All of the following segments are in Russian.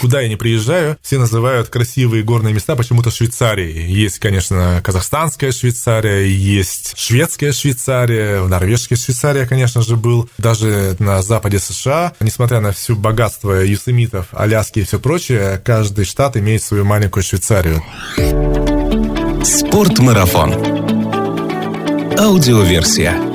куда я не приезжаю, все называют красивые горные места почему-то Швейцарией. Есть, конечно, казахстанская Швейцария, есть шведская Швейцария, норвежская Швейцария, конечно же, был. Даже на западе США, несмотря на всю богатство юсемитов, Аляски и все прочее, каждый штат имеет свою маленькую Швейцарию. Спортмарафон. Аудиоверсия.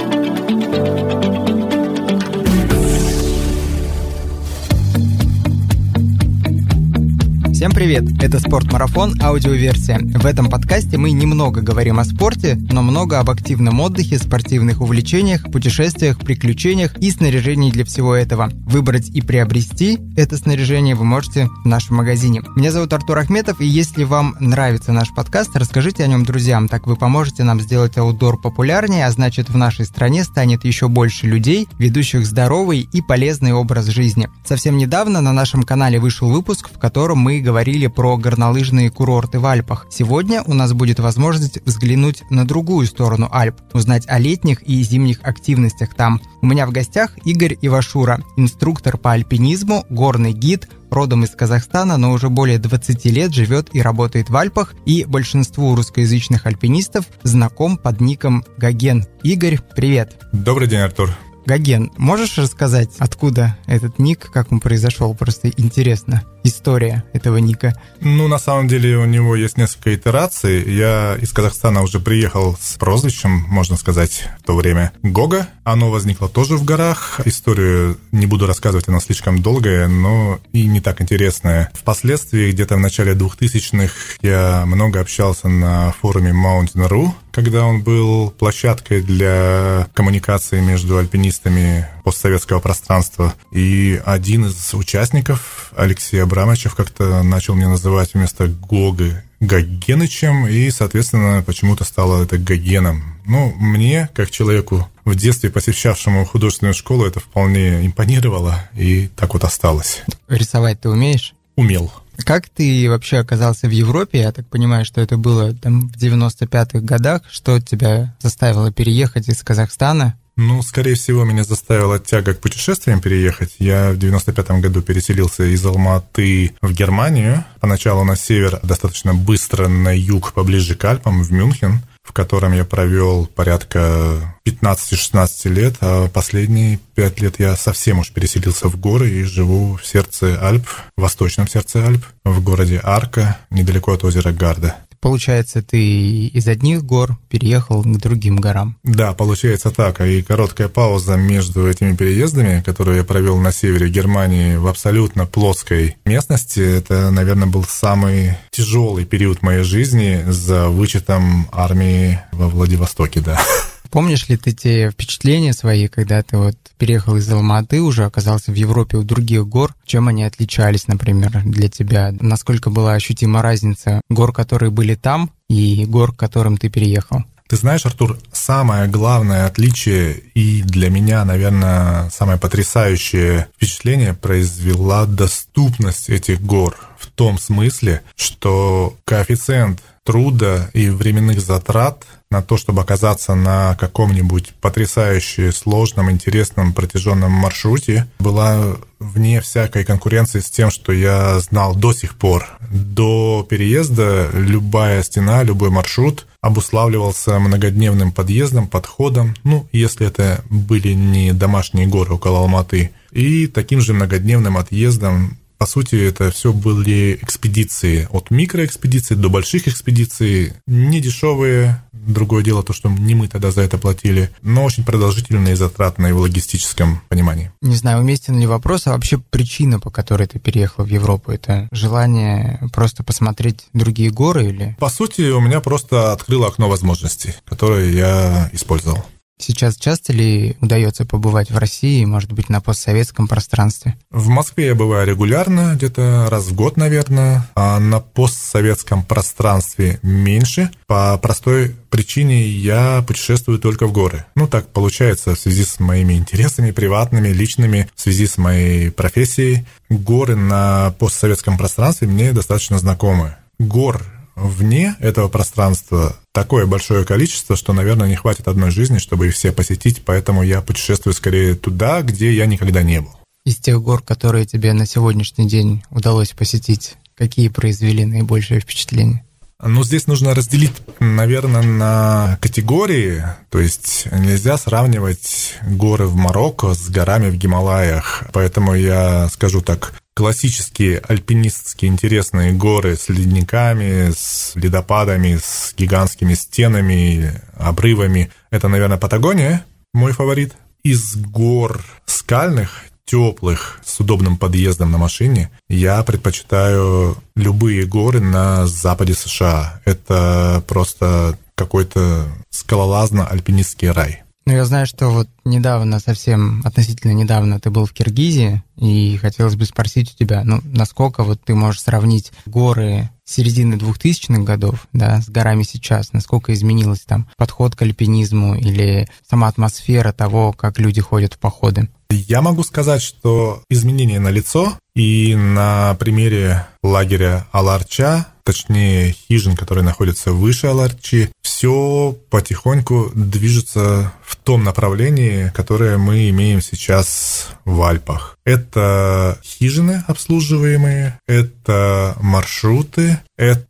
Всем привет! Это «Спортмарафон» аудиоверсия. В этом подкасте мы немного говорим о спорте, но много об активном отдыхе, спортивных увлечениях, путешествиях, приключениях и снаряжении для всего этого. Выбрать и приобрести это снаряжение вы можете в нашем магазине. Меня зовут Артур Ахметов, и если вам нравится наш подкаст, расскажите о нем друзьям, так вы поможете нам сделать аутдор популярнее, а значит в нашей стране станет еще больше людей, ведущих здоровый и полезный образ жизни. Совсем недавно на нашем канале вышел выпуск, в котором мы говорим говорили про горнолыжные курорты в Альпах. Сегодня у нас будет возможность взглянуть на другую сторону Альп, узнать о летних и зимних активностях там. У меня в гостях Игорь Ивашура, инструктор по альпинизму, горный гид, родом из Казахстана, но уже более 20 лет живет и работает в Альпах, и большинству русскоязычных альпинистов знаком под ником Гаген. Игорь, привет! Добрый день, Артур. Гаген, можешь рассказать, откуда этот ник, как он произошел? Просто интересно история этого ника? Ну, на самом деле у него есть несколько итераций. Я из Казахстана уже приехал с прозвищем, можно сказать, в то время Гога. Оно возникло тоже в горах. Историю не буду рассказывать, она слишком долгая, но и не так интересная. Впоследствии, где-то в начале 2000-х, я много общался на форуме Mountain.ru, когда он был площадкой для коммуникации между альпинистами постсоветского пространства. И один из участников, Алексей Абрамовичев, как-то начал мне называть вместо Гога Гагенычем, и, соответственно, почему-то стало это Гагеном. Ну, мне, как человеку в детстве посещавшему художественную школу, это вполне импонировало, и так вот осталось. Рисовать ты умеешь? Умел. Как ты вообще оказался в Европе? Я так понимаю, что это было там в 95-х годах. Что тебя заставило переехать из Казахстана? Ну, скорее всего, меня заставила тяга к путешествиям переехать. Я в 95-м году переселился из Алматы в Германию. Поначалу на север, достаточно быстро на юг, поближе к Альпам, в Мюнхен в котором я провел порядка 15-16 лет, а последние 5 лет я совсем уж переселился в горы и живу в сердце Альп, в восточном сердце Альп, в городе Арка, недалеко от озера Гарда. Получается, ты из одних гор переехал к другим горам. Да, получается так. И короткая пауза между этими переездами, которую я провел на севере Германии в абсолютно плоской местности, это, наверное, был самый тяжелый период моей жизни за вычетом армии во Владивостоке, да. Помнишь ли ты те впечатления свои, когда ты вот переехал из Алматы, уже оказался в Европе у других гор? Чем они отличались, например, для тебя? Насколько была ощутима разница гор, которые были там, и гор, к которым ты переехал? Ты знаешь, Артур, самое главное отличие и для меня, наверное, самое потрясающее впечатление произвела доступность этих гор в том смысле, что коэффициент труда и временных затрат на то, чтобы оказаться на каком-нибудь потрясающе сложном, интересном, протяженном маршруте, была вне всякой конкуренции с тем, что я знал до сих пор. До переезда любая стена, любой маршрут обуславливался многодневным подъездом, подходом, ну, если это были не домашние горы около Алматы, и таким же многодневным отъездом по сути, это все были экспедиции. От микроэкспедиций до больших экспедиций. Не дешевые. Другое дело то, что не мы тогда за это платили. Но очень продолжительные и затратные в логистическом понимании. Не знаю, уместен ли вопрос, а вообще причина, по которой ты переехал в Европу, это желание просто посмотреть другие горы или? По сути, у меня просто открыло окно возможностей, которое я использовал. Сейчас часто ли удается побывать в России, может быть, на постсоветском пространстве? В Москве я бываю регулярно, где-то раз в год, наверное, а на постсоветском пространстве меньше. По простой причине я путешествую только в горы. Ну, так получается в связи с моими интересами приватными, личными, в связи с моей профессией. Горы на постсоветском пространстве мне достаточно знакомы. Гор вне этого пространства такое большое количество, что, наверное, не хватит одной жизни, чтобы их все посетить, поэтому я путешествую скорее туда, где я никогда не был. Из тех гор, которые тебе на сегодняшний день удалось посетить, какие произвели наибольшее впечатление? Ну, здесь нужно разделить, наверное, на категории. То есть нельзя сравнивать горы в Марокко с горами в Гималаях. Поэтому я скажу так, классические альпинистские интересные горы с ледниками, с ледопадами, с гигантскими стенами, обрывами. Это, наверное, Патагония, мой фаворит. Из гор скальных теплых, с удобным подъездом на машине, я предпочитаю любые горы на западе США. Это просто какой-то скалолазно-альпинистский рай. Ну, я знаю, что вот недавно, совсем относительно недавно ты был в Киргизии, и хотелось бы спросить у тебя, ну, насколько вот ты можешь сравнить горы середины 2000-х годов, да, с горами сейчас, насколько изменилось там подход к альпинизму или сама атмосфера того, как люди ходят в походы? Я могу сказать, что изменения на лицо и на примере лагеря Аларча, точнее хижин, которые находятся выше Аларчи, все потихоньку движется в том направлении, которое мы имеем сейчас в Альпах. Это хижины обслуживаемые, это маршруты, это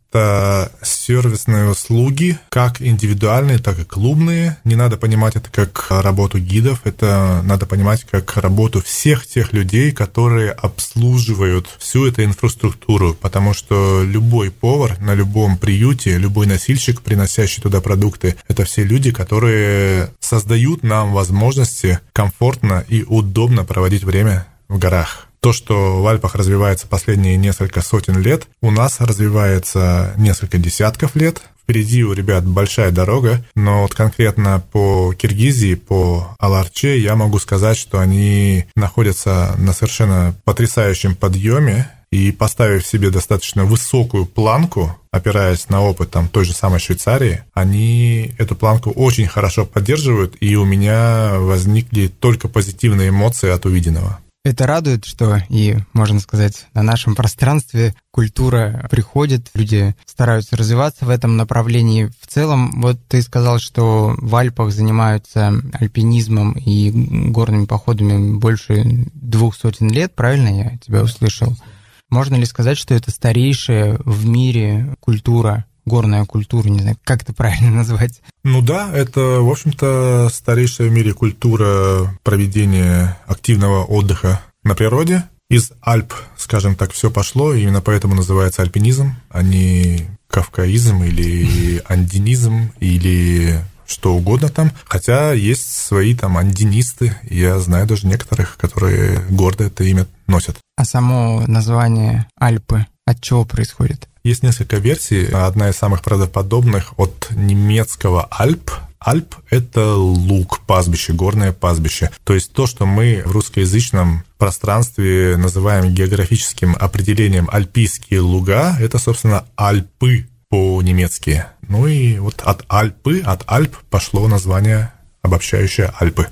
сервисные услуги, как индивидуальные, так и клубные. Не надо понимать это как работу гидов, это надо понимать как работу всех тех людей, которые обслуживают всю эту инфраструктуру, потому что любой повар на любом приюте, любой носильщик, приносящий туда продукты, это все люди, которые создают нам возможности комфортно и удобно проводить время в горах. То, что в Альпах развивается последние несколько сотен лет, у нас развивается несколько десятков лет. Впереди у ребят большая дорога, но вот конкретно по Киргизии, по Аларче я могу сказать, что они находятся на совершенно потрясающем подъеме, и поставив себе достаточно высокую планку, опираясь на опыт там, той же самой Швейцарии, они эту планку очень хорошо поддерживают, и у меня возникли только позитивные эмоции от увиденного. Это радует, что и, можно сказать, на нашем пространстве культура приходит, люди стараются развиваться в этом направлении. В целом, вот ты сказал, что в Альпах занимаются альпинизмом и горными походами больше двух сотен лет, правильно я тебя услышал? Можно ли сказать, что это старейшая в мире культура горная культура, не знаю, как это правильно назвать. Ну да, это, в общем-то, старейшая в мире культура проведения активного отдыха на природе. Из Альп, скажем так, все пошло, именно поэтому называется альпинизм, а не кавкаизм или андинизм или что угодно там. Хотя есть свои там андинисты, я знаю даже некоторых, которые гордо это имя носят. А само название Альпы от чего происходит? Есть несколько версий. Одна из самых правдоподобных от немецкого «Альп», Альп – это луг, пастбище, горное пастбище. То есть то, что мы в русскоязычном пространстве называем географическим определением альпийские луга, это, собственно, Альпы по-немецки. Ну и вот от Альпы, от Альп пошло название обобщающее Альпы.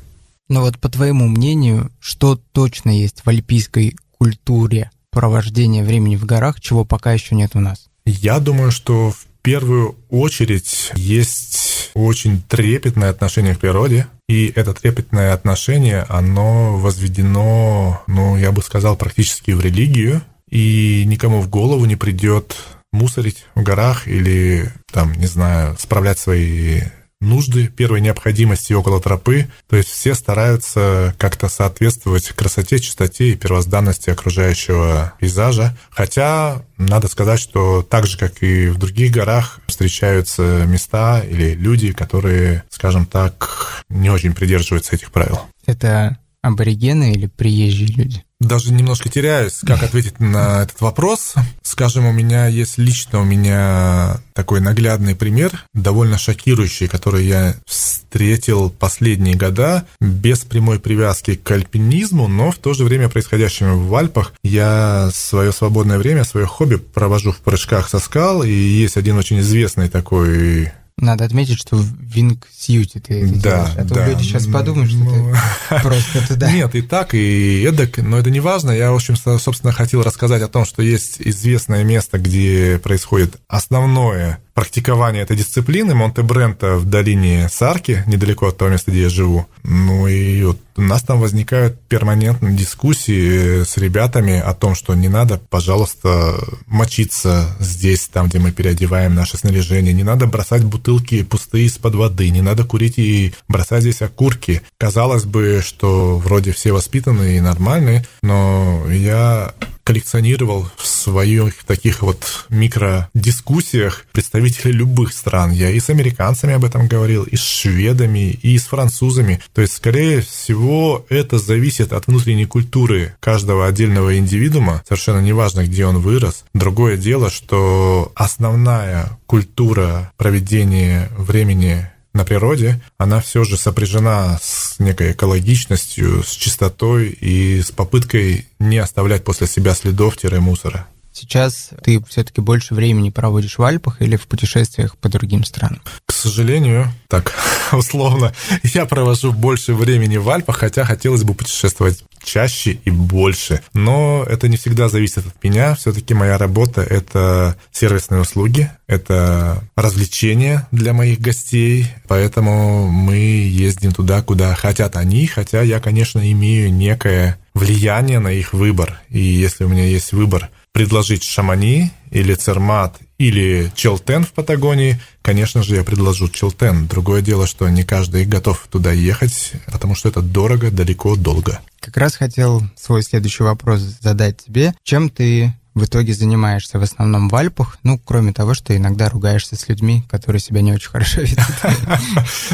Но вот по твоему мнению, что точно есть в альпийской культуре провождения времени в горах, чего пока еще нет у нас? Я думаю, что в первую очередь есть очень трепетное отношение к природе. И это трепетное отношение, оно возведено, ну, я бы сказал, практически в религию. И никому в голову не придет мусорить в горах или, там, не знаю, справлять свои нужды первой необходимости около тропы. То есть все стараются как-то соответствовать красоте, чистоте и первозданности окружающего пейзажа. Хотя надо сказать, что так же, как и в других горах, встречаются места или люди, которые, скажем так, не очень придерживаются этих правил. Это аборигены или приезжие люди? Даже немножко теряюсь, как ответить на этот вопрос. Скажем, у меня есть лично у меня такой наглядный пример, довольно шокирующий, который я встретил последние года, без прямой привязки к альпинизму, но в то же время происходящему в Альпах. Я свое свободное время, свое хобби провожу в прыжках со скал, и есть один очень известный такой надо отметить, что в Вингсьюте ты это да, делаешь, а то да. люди сейчас подумают, что ну... ты просто туда. Нет, и так, и эдак, но это не важно. Я, в общем, собственно, хотел рассказать о том, что есть известное место, где происходит основное практикования этой дисциплины Монте-Брента в долине Сарки, недалеко от того места, где я живу. Ну и вот у нас там возникают перманентные дискуссии с ребятами о том, что не надо, пожалуйста, мочиться здесь, там, где мы переодеваем наше снаряжение, не надо бросать бутылки пустые из-под воды, не надо курить и бросать здесь окурки. Казалось бы, что вроде все воспитанные и нормальные, но я коллекционировал в своих таких вот микродискуссиях представителей любых стран. Я и с американцами об этом говорил, и с шведами, и с французами. То есть, скорее всего, это зависит от внутренней культуры каждого отдельного индивидуума, совершенно неважно, где он вырос. Другое дело, что основная культура проведения времени на природе, она все же сопряжена с некой экологичностью, с чистотой и с попыткой не оставлять после себя следов-мусора. Сейчас ты все-таки больше времени проводишь в Альпах или в путешествиях по другим странам? К сожалению, так условно, я провожу больше времени в Альпах, хотя хотелось бы путешествовать чаще и больше. Но это не всегда зависит от меня. Все-таки моя работа — это сервисные услуги, это развлечения для моих гостей, поэтому мы ездим туда, куда хотят они, хотя я, конечно, имею некое влияние на их выбор. И если у меня есть выбор — предложить Шамани или Цермат или Челтен в Патагонии, конечно же, я предложу Челтен. Другое дело, что не каждый готов туда ехать, потому что это дорого, далеко, долго. Как раз хотел свой следующий вопрос задать тебе. Чем ты в итоге занимаешься в основном в Альпах, ну, кроме того, что иногда ругаешься с людьми, которые себя не очень хорошо ведут.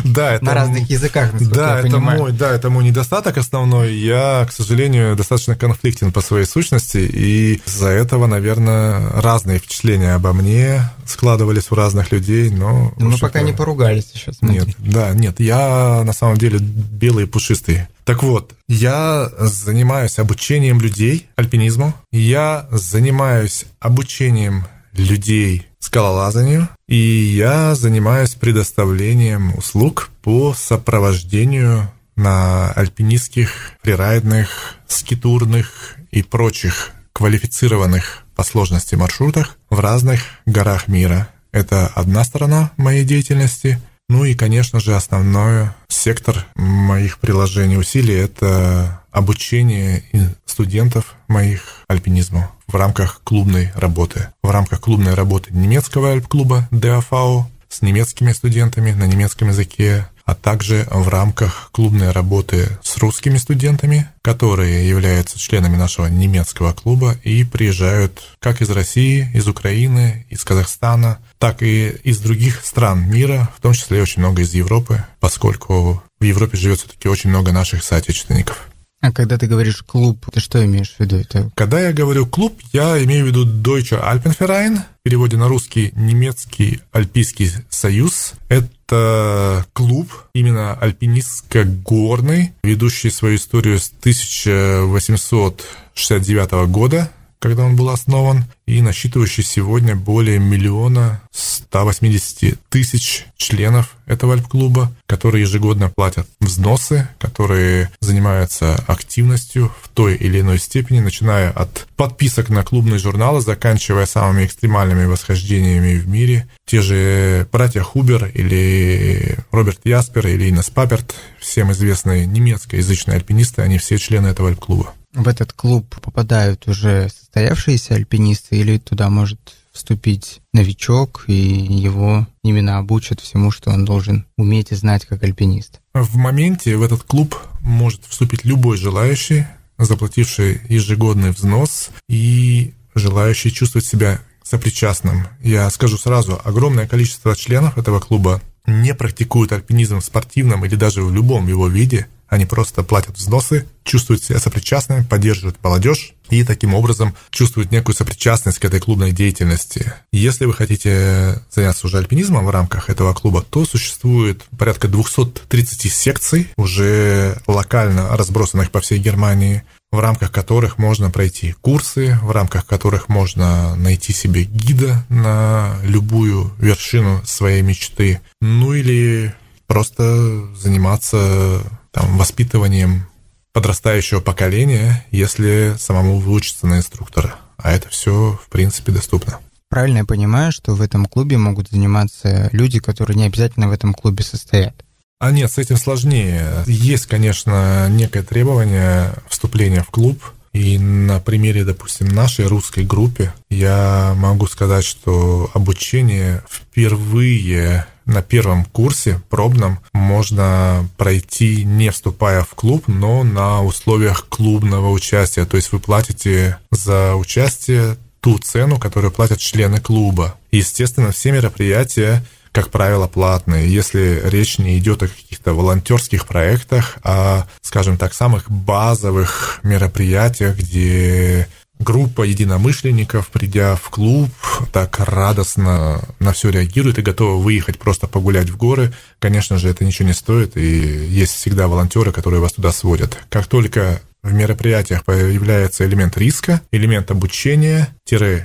Да, это... На разных языках, да, это мой, да, это мой недостаток основной. Я, к сожалению, достаточно конфликтен по своей сущности, и из-за этого, наверное, разные впечатления обо мне складывались у разных людей, но... Мы пока не поругались еще, смотри. Нет, да, нет, я на самом деле белый и пушистый. Так вот, я занимаюсь обучением людей альпинизму, я занимаюсь обучением людей скалолазанию, и я занимаюсь предоставлением услуг по сопровождению на альпинистских, фрирайдных, скитурных и прочих квалифицированных по сложности маршрутах в разных горах мира. Это одна сторона моей деятельности. Ну и, конечно же, основной сектор моих приложений усилий – это обучение студентов моих альпинизму в рамках клубной работы. В рамках клубной работы немецкого альп-клуба DAV с немецкими студентами на немецком языке, а также в рамках клубной работы с русскими студентами, которые являются членами нашего немецкого клуба и приезжают как из России, из Украины, из Казахстана, так и из других стран мира, в том числе очень много из Европы, поскольку в Европе живет все-таки очень много наших соотечественников. А когда ты говоришь клуб, ты что имеешь в виду? Это... Когда я говорю клуб, я имею в виду Deutsche Alpenverein, переводе на русский немецкий альпийский союз. Это клуб именно альпинистско-горный, ведущий свою историю с 1869 года когда он был основан, и насчитывающий сегодня более миллиона 180 тысяч членов этого альп-клуба, которые ежегодно платят взносы, которые занимаются активностью в той или иной степени, начиная от подписок на клубные журналы, заканчивая самыми экстремальными восхождениями в мире. Те же братья Хубер или Роберт Яспер или Инес Паперт, всем известные немецкоязычные альпинисты, они все члены этого альп-клуба в этот клуб попадают уже состоявшиеся альпинисты или туда может вступить новичок, и его именно обучат всему, что он должен уметь и знать как альпинист? В моменте в этот клуб может вступить любой желающий, заплативший ежегодный взнос и желающий чувствовать себя сопричастным. Я скажу сразу, огромное количество членов этого клуба не практикуют альпинизм в спортивном или даже в любом его виде – они просто платят взносы, чувствуют себя сопричастными, поддерживают молодежь и таким образом чувствуют некую сопричастность к этой клубной деятельности. Если вы хотите заняться уже альпинизмом в рамках этого клуба, то существует порядка 230 секций, уже локально разбросанных по всей Германии, в рамках которых можно пройти курсы, в рамках которых можно найти себе гида на любую вершину своей мечты, ну или просто заниматься там, воспитыванием подрастающего поколения, если самому выучиться на инструктора. А это все, в принципе, доступно. правильно я понимаю, что в этом клубе могут заниматься люди, которые не обязательно в этом клубе состоят? А нет, с этим сложнее. Есть, конечно, некое требование вступления в клуб, и на примере, допустим, нашей русской группе я могу сказать, что обучение впервые на первом курсе пробном можно пройти, не вступая в клуб, но на условиях клубного участия. То есть вы платите за участие ту цену, которую платят члены клуба. естественно, все мероприятия как правило, платные, если речь не идет о каких-то волонтерских проектах, а, скажем так, самых базовых мероприятиях, где группа единомышленников, придя в клуб, так радостно на все реагирует и готова выехать просто погулять в горы, конечно же, это ничего не стоит, и есть всегда волонтеры, которые вас туда сводят. Как только в мероприятиях появляется элемент риска, элемент обучения,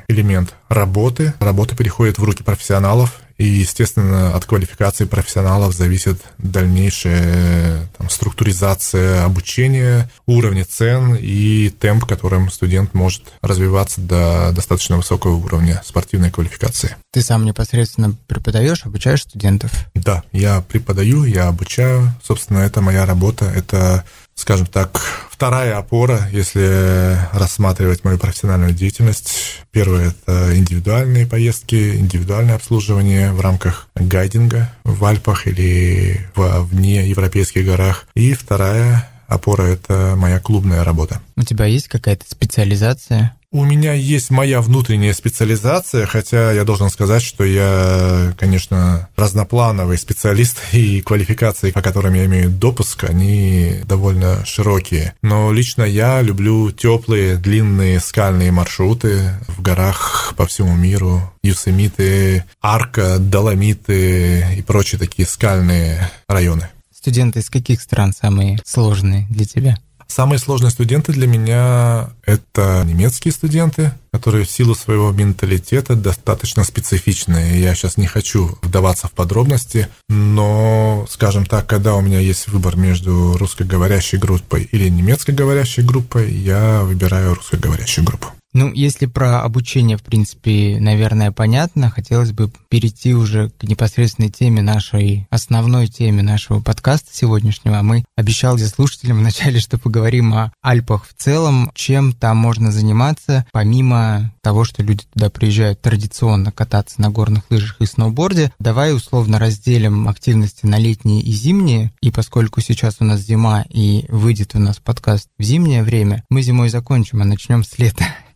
элемент работы. Работа переходит в руки профессионалов, и, естественно, от квалификации профессионалов зависит дальнейшая там, структуризация обучения, уровни цен и темп, которым студент может развиваться до достаточно высокого уровня спортивной квалификации. Ты сам непосредственно преподаешь, обучаешь студентов? Да, я преподаю, я обучаю. Собственно, это моя работа. Это скажем так, вторая опора, если рассматривать мою профессиональную деятельность. Первое – это индивидуальные поездки, индивидуальное обслуживание в рамках гайдинга в Альпах или в вне европейских горах. И вторая опора – это моя клубная работа. У тебя есть какая-то специализация? У меня есть моя внутренняя специализация, хотя я должен сказать, что я, конечно, разноплановый специалист, и квалификации, по которым я имею допуск, они довольно широкие. Но лично я люблю теплые, длинные скальные маршруты в горах по всему миру. Юсемиты, Арка, Доломиты и прочие такие скальные районы. Студенты из каких стран самые сложные для тебя? Самые сложные студенты для меня — это немецкие студенты, которые в силу своего менталитета достаточно специфичные. Я сейчас не хочу вдаваться в подробности, но, скажем так, когда у меня есть выбор между русскоговорящей группой или немецкоговорящей группой, я выбираю русскоговорящую группу. Ну, если про обучение, в принципе, наверное, понятно, хотелось бы перейти уже к непосредственной теме нашей, основной теме нашего подкаста сегодняшнего. Мы обещали слушателям вначале, что поговорим о Альпах в целом, чем там можно заниматься, помимо того, что люди туда приезжают традиционно кататься на горных лыжах и сноуборде. Давай условно разделим активности на летние и зимние, и поскольку сейчас у нас зима и выйдет у нас подкаст в зимнее время, мы зимой закончим, а начнем с лета.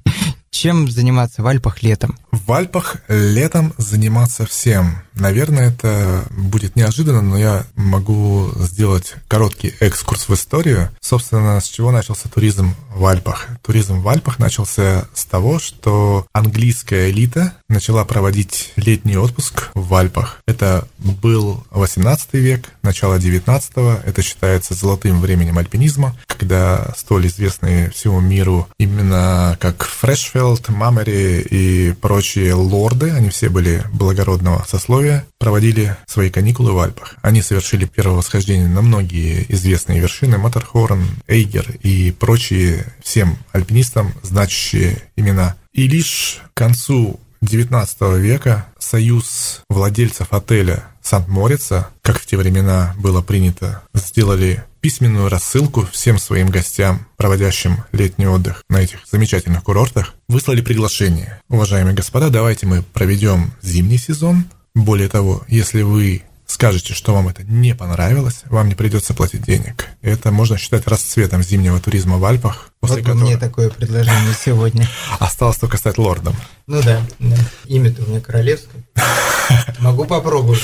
Чем заниматься в Альпах летом? В Альпах летом заниматься всем. Наверное, это будет неожиданно, но я могу сделать короткий экскурс в историю. Собственно, с чего начался туризм в Альпах? Туризм в Альпах начался с того, что английская элита начала проводить летний отпуск в Альпах. Это был 18 век, начало 19 это считается золотым временем альпинизма, когда столь известные всему миру именно как Фрешфелд, Мамери и прочие лорды, они все были благородного сословия, проводили свои каникулы в Альпах. Они совершили первое восхождение на многие известные вершины, Маттерхорн, Эйгер и прочие всем альпинистам значащие имена. И лишь к концу XIX века союз владельцев отеля Сант-Морица, как в те времена было принято, сделали письменную рассылку всем своим гостям, проводящим летний отдых на этих замечательных курортах, выслали приглашение. Уважаемые господа, давайте мы проведем зимний сезон. Более того, если вы скажете, что вам это не понравилось, вам не придется платить денег. Это можно считать расцветом зимнего туризма в Альпах. После вот которого... мне такое предложение сегодня. Осталось только стать лордом. Ну да, да. имя-то у меня королевское. Могу попробовать.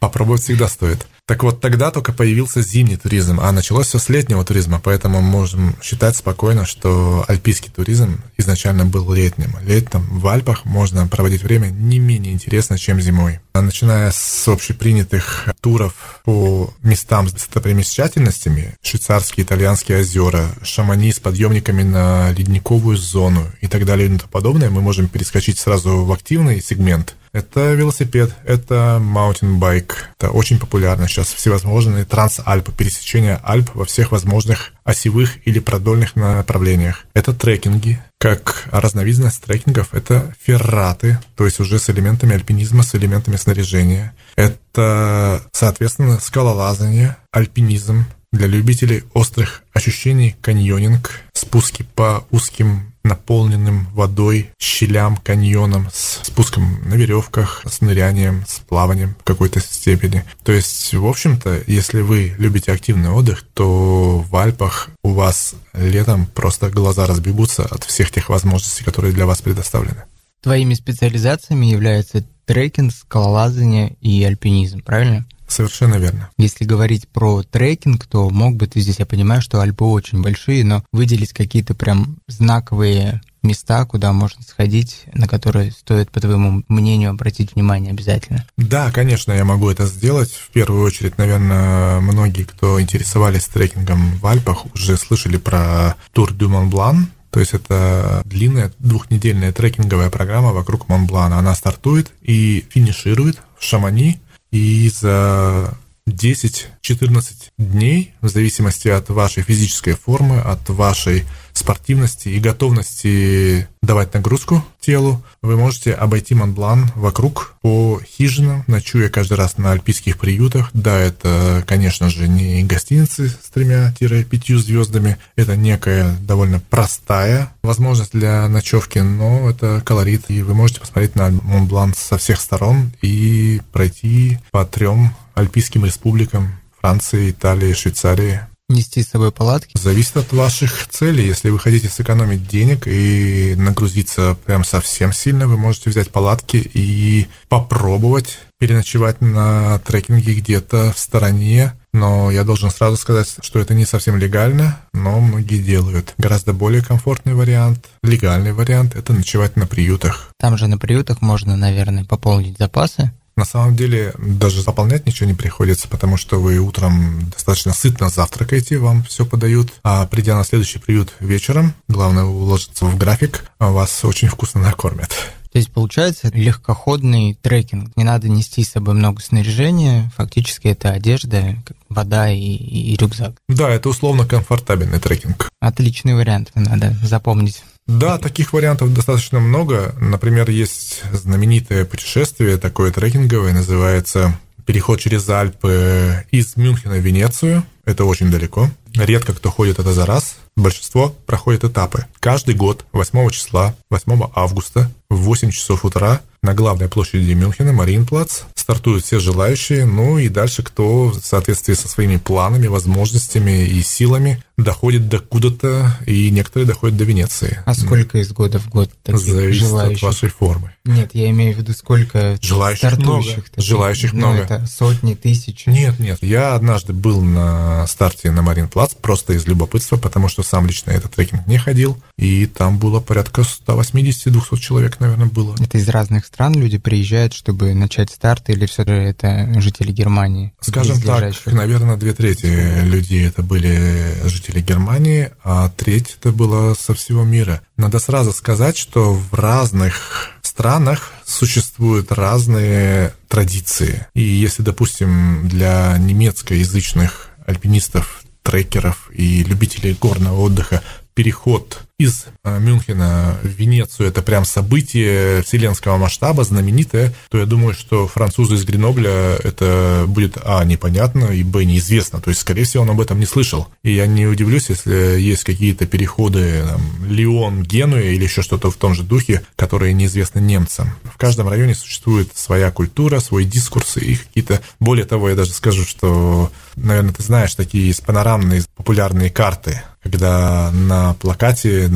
Попробовать всегда стоит. Так вот, тогда только появился зимний туризм, а началось все с летнего туризма, поэтому можем считать спокойно, что альпийский туризм изначально был летним. Летом в Альпах можно проводить время не менее интересно, чем зимой. А начиная с общепринятых туров по местам с достопримечательностями, швейцарские, итальянские озера, шамани с подъемниками на ледниковую зону и так далее и тому подобное, мы можем перескочить сразу в активный сегмент – Это велосипед, это маунтинбайк. Это очень популярно сейчас. Всевозможные трансальпы, пересечения Альп во всех возможных осевых или продольных направлениях. Это трекинги. Как разновидность трекингов это ферраты, то есть уже с элементами альпинизма, с элементами снаряжения. Это, соответственно, скалолазание, альпинизм, для любителей острых ощущений каньонинг, спуски по узким наполненным водой щелям, каньонам, с спуском на веревках, с нырянием, с плаванием в какой-то степени. То есть, в общем-то, если вы любите активный отдых, то в Альпах у вас летом просто глаза разбегутся от всех тех возможностей, которые для вас предоставлены. Твоими специализациями являются трекинг, скалолазание и альпинизм, правильно? Совершенно верно. Если говорить про трекинг, то мог бы ты здесь, я понимаю, что Альпы очень большие, но выделить какие-то прям знаковые места, куда можно сходить, на которые стоит, по твоему мнению, обратить внимание обязательно? Да, конечно, я могу это сделать. В первую очередь, наверное, многие, кто интересовались трекингом в Альпах, уже слышали про Тур дю Монблан, то есть это длинная двухнедельная трекинговая программа вокруг Монблана. Она стартует и финиширует в Шамани и за 10-14 дней, в зависимости от вашей физической формы, от вашей спортивности и готовности давать нагрузку телу, вы можете обойти Монблан вокруг по хижинам, ночуя каждый раз на альпийских приютах. Да, это, конечно же, не гостиницы с тремя-пятью звездами, это некая довольно простая возможность для ночевки, но это колорит, и вы можете посмотреть на Монблан со всех сторон и пройти по трем альпийским республикам Франции, Италии, Швейцарии нести с собой палатки? Зависит от ваших целей. Если вы хотите сэкономить денег и нагрузиться прям совсем сильно, вы можете взять палатки и попробовать переночевать на трекинге где-то в стороне. Но я должен сразу сказать, что это не совсем легально, но многие делают. Гораздо более комфортный вариант, легальный вариант – это ночевать на приютах. Там же на приютах можно, наверное, пополнить запасы. На самом деле даже заполнять ничего не приходится, потому что вы утром достаточно сытно завтракаете, вам все подают, а придя на следующий приют вечером, главное уложиться в график, вас очень вкусно накормят. То есть получается легкоходный трекинг. Не надо нести с собой много снаряжения. Фактически это одежда, вода и, и рюкзак. Да, это условно комфортабельный трекинг. Отличный вариант, надо запомнить. Да, таких вариантов достаточно много. Например, есть знаменитое путешествие, такое трекинговое, называется «Переход через Альпы из Мюнхена в Венецию». Это очень далеко. Редко кто ходит это за раз. Большинство проходит этапы. Каждый год 8 числа, 8 августа в 8 часов утра на главной площади Мюнхена, Мариенплац, стартуют все желающие, ну и дальше кто в соответствии со своими планами, возможностями и силами доходит до куда-то, и некоторые доходят до Венеции. А сколько из года в год таких Зависит желающих? от вашей формы. Нет, я имею в виду, сколько желающих много. Таких, желающих ну, много. Это сотни, тысяч. Нет, нет. Я однажды был на старте на Маринплац просто из любопытства, потому что сам лично этот трекинг не ходил, и там было порядка 180-200 человек, наверное, было. Это из разных стран люди приезжают, чтобы начать старт, или все это жители Германии? Скажем так, наверное, две трети людей это были жители Германии, а треть это было со всего мира. Надо сразу сказать, что в разных странах существуют разные традиции. И если, допустим, для немецкоязычных альпинистов трекеров и любителей горного отдыха переход из Мюнхена в Венецию это прям событие вселенского масштаба, знаменитое, то я думаю, что французу из Гренобля это будет, а, непонятно, и, б, неизвестно. То есть, скорее всего, он об этом не слышал. И я не удивлюсь, если есть какие-то переходы, там, Лион, Генуя или еще что-то в том же духе, которые неизвестны немцам. В каждом районе существует своя культура, свой дискурс и какие-то... Более того, я даже скажу, что, наверное, ты знаешь, такие есть панорамные популярные карты, когда на плакате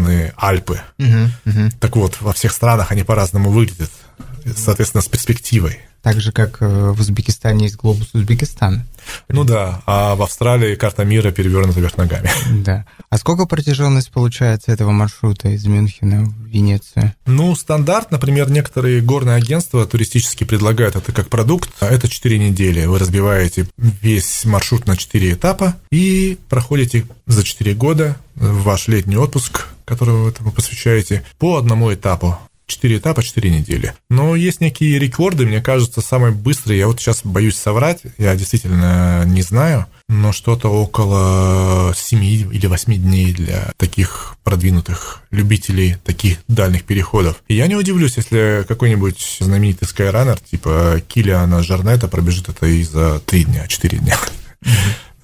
нарисованы Альпы. Угу, угу. Так вот, во всех странах они по-разному выглядят, соответственно, с перспективой. Так же, как э, в Узбекистане есть глобус Узбекистана. Ну да, а в Австралии карта мира перевернута вверх ногами. Да. А сколько протяженность получается этого маршрута из Мюнхена в Венецию? Ну, стандарт, например, некоторые горные агентства туристически предлагают это как продукт. А это 4 недели. Вы разбиваете весь маршрут на 4 этапа и проходите за 4 года ваш летний отпуск, который вы посвящаете, по одному этапу. Четыре этапа, четыре недели. Но есть некие рекорды, мне кажется, самые быстрые. Я вот сейчас боюсь соврать, я действительно не знаю, но что-то около 7 или 8 дней для таких продвинутых любителей таких дальних переходов. И я не удивлюсь, если какой-нибудь знаменитый скайраннер, типа Килиана Жарнета, пробежит это и за 3 дня, 4 дня.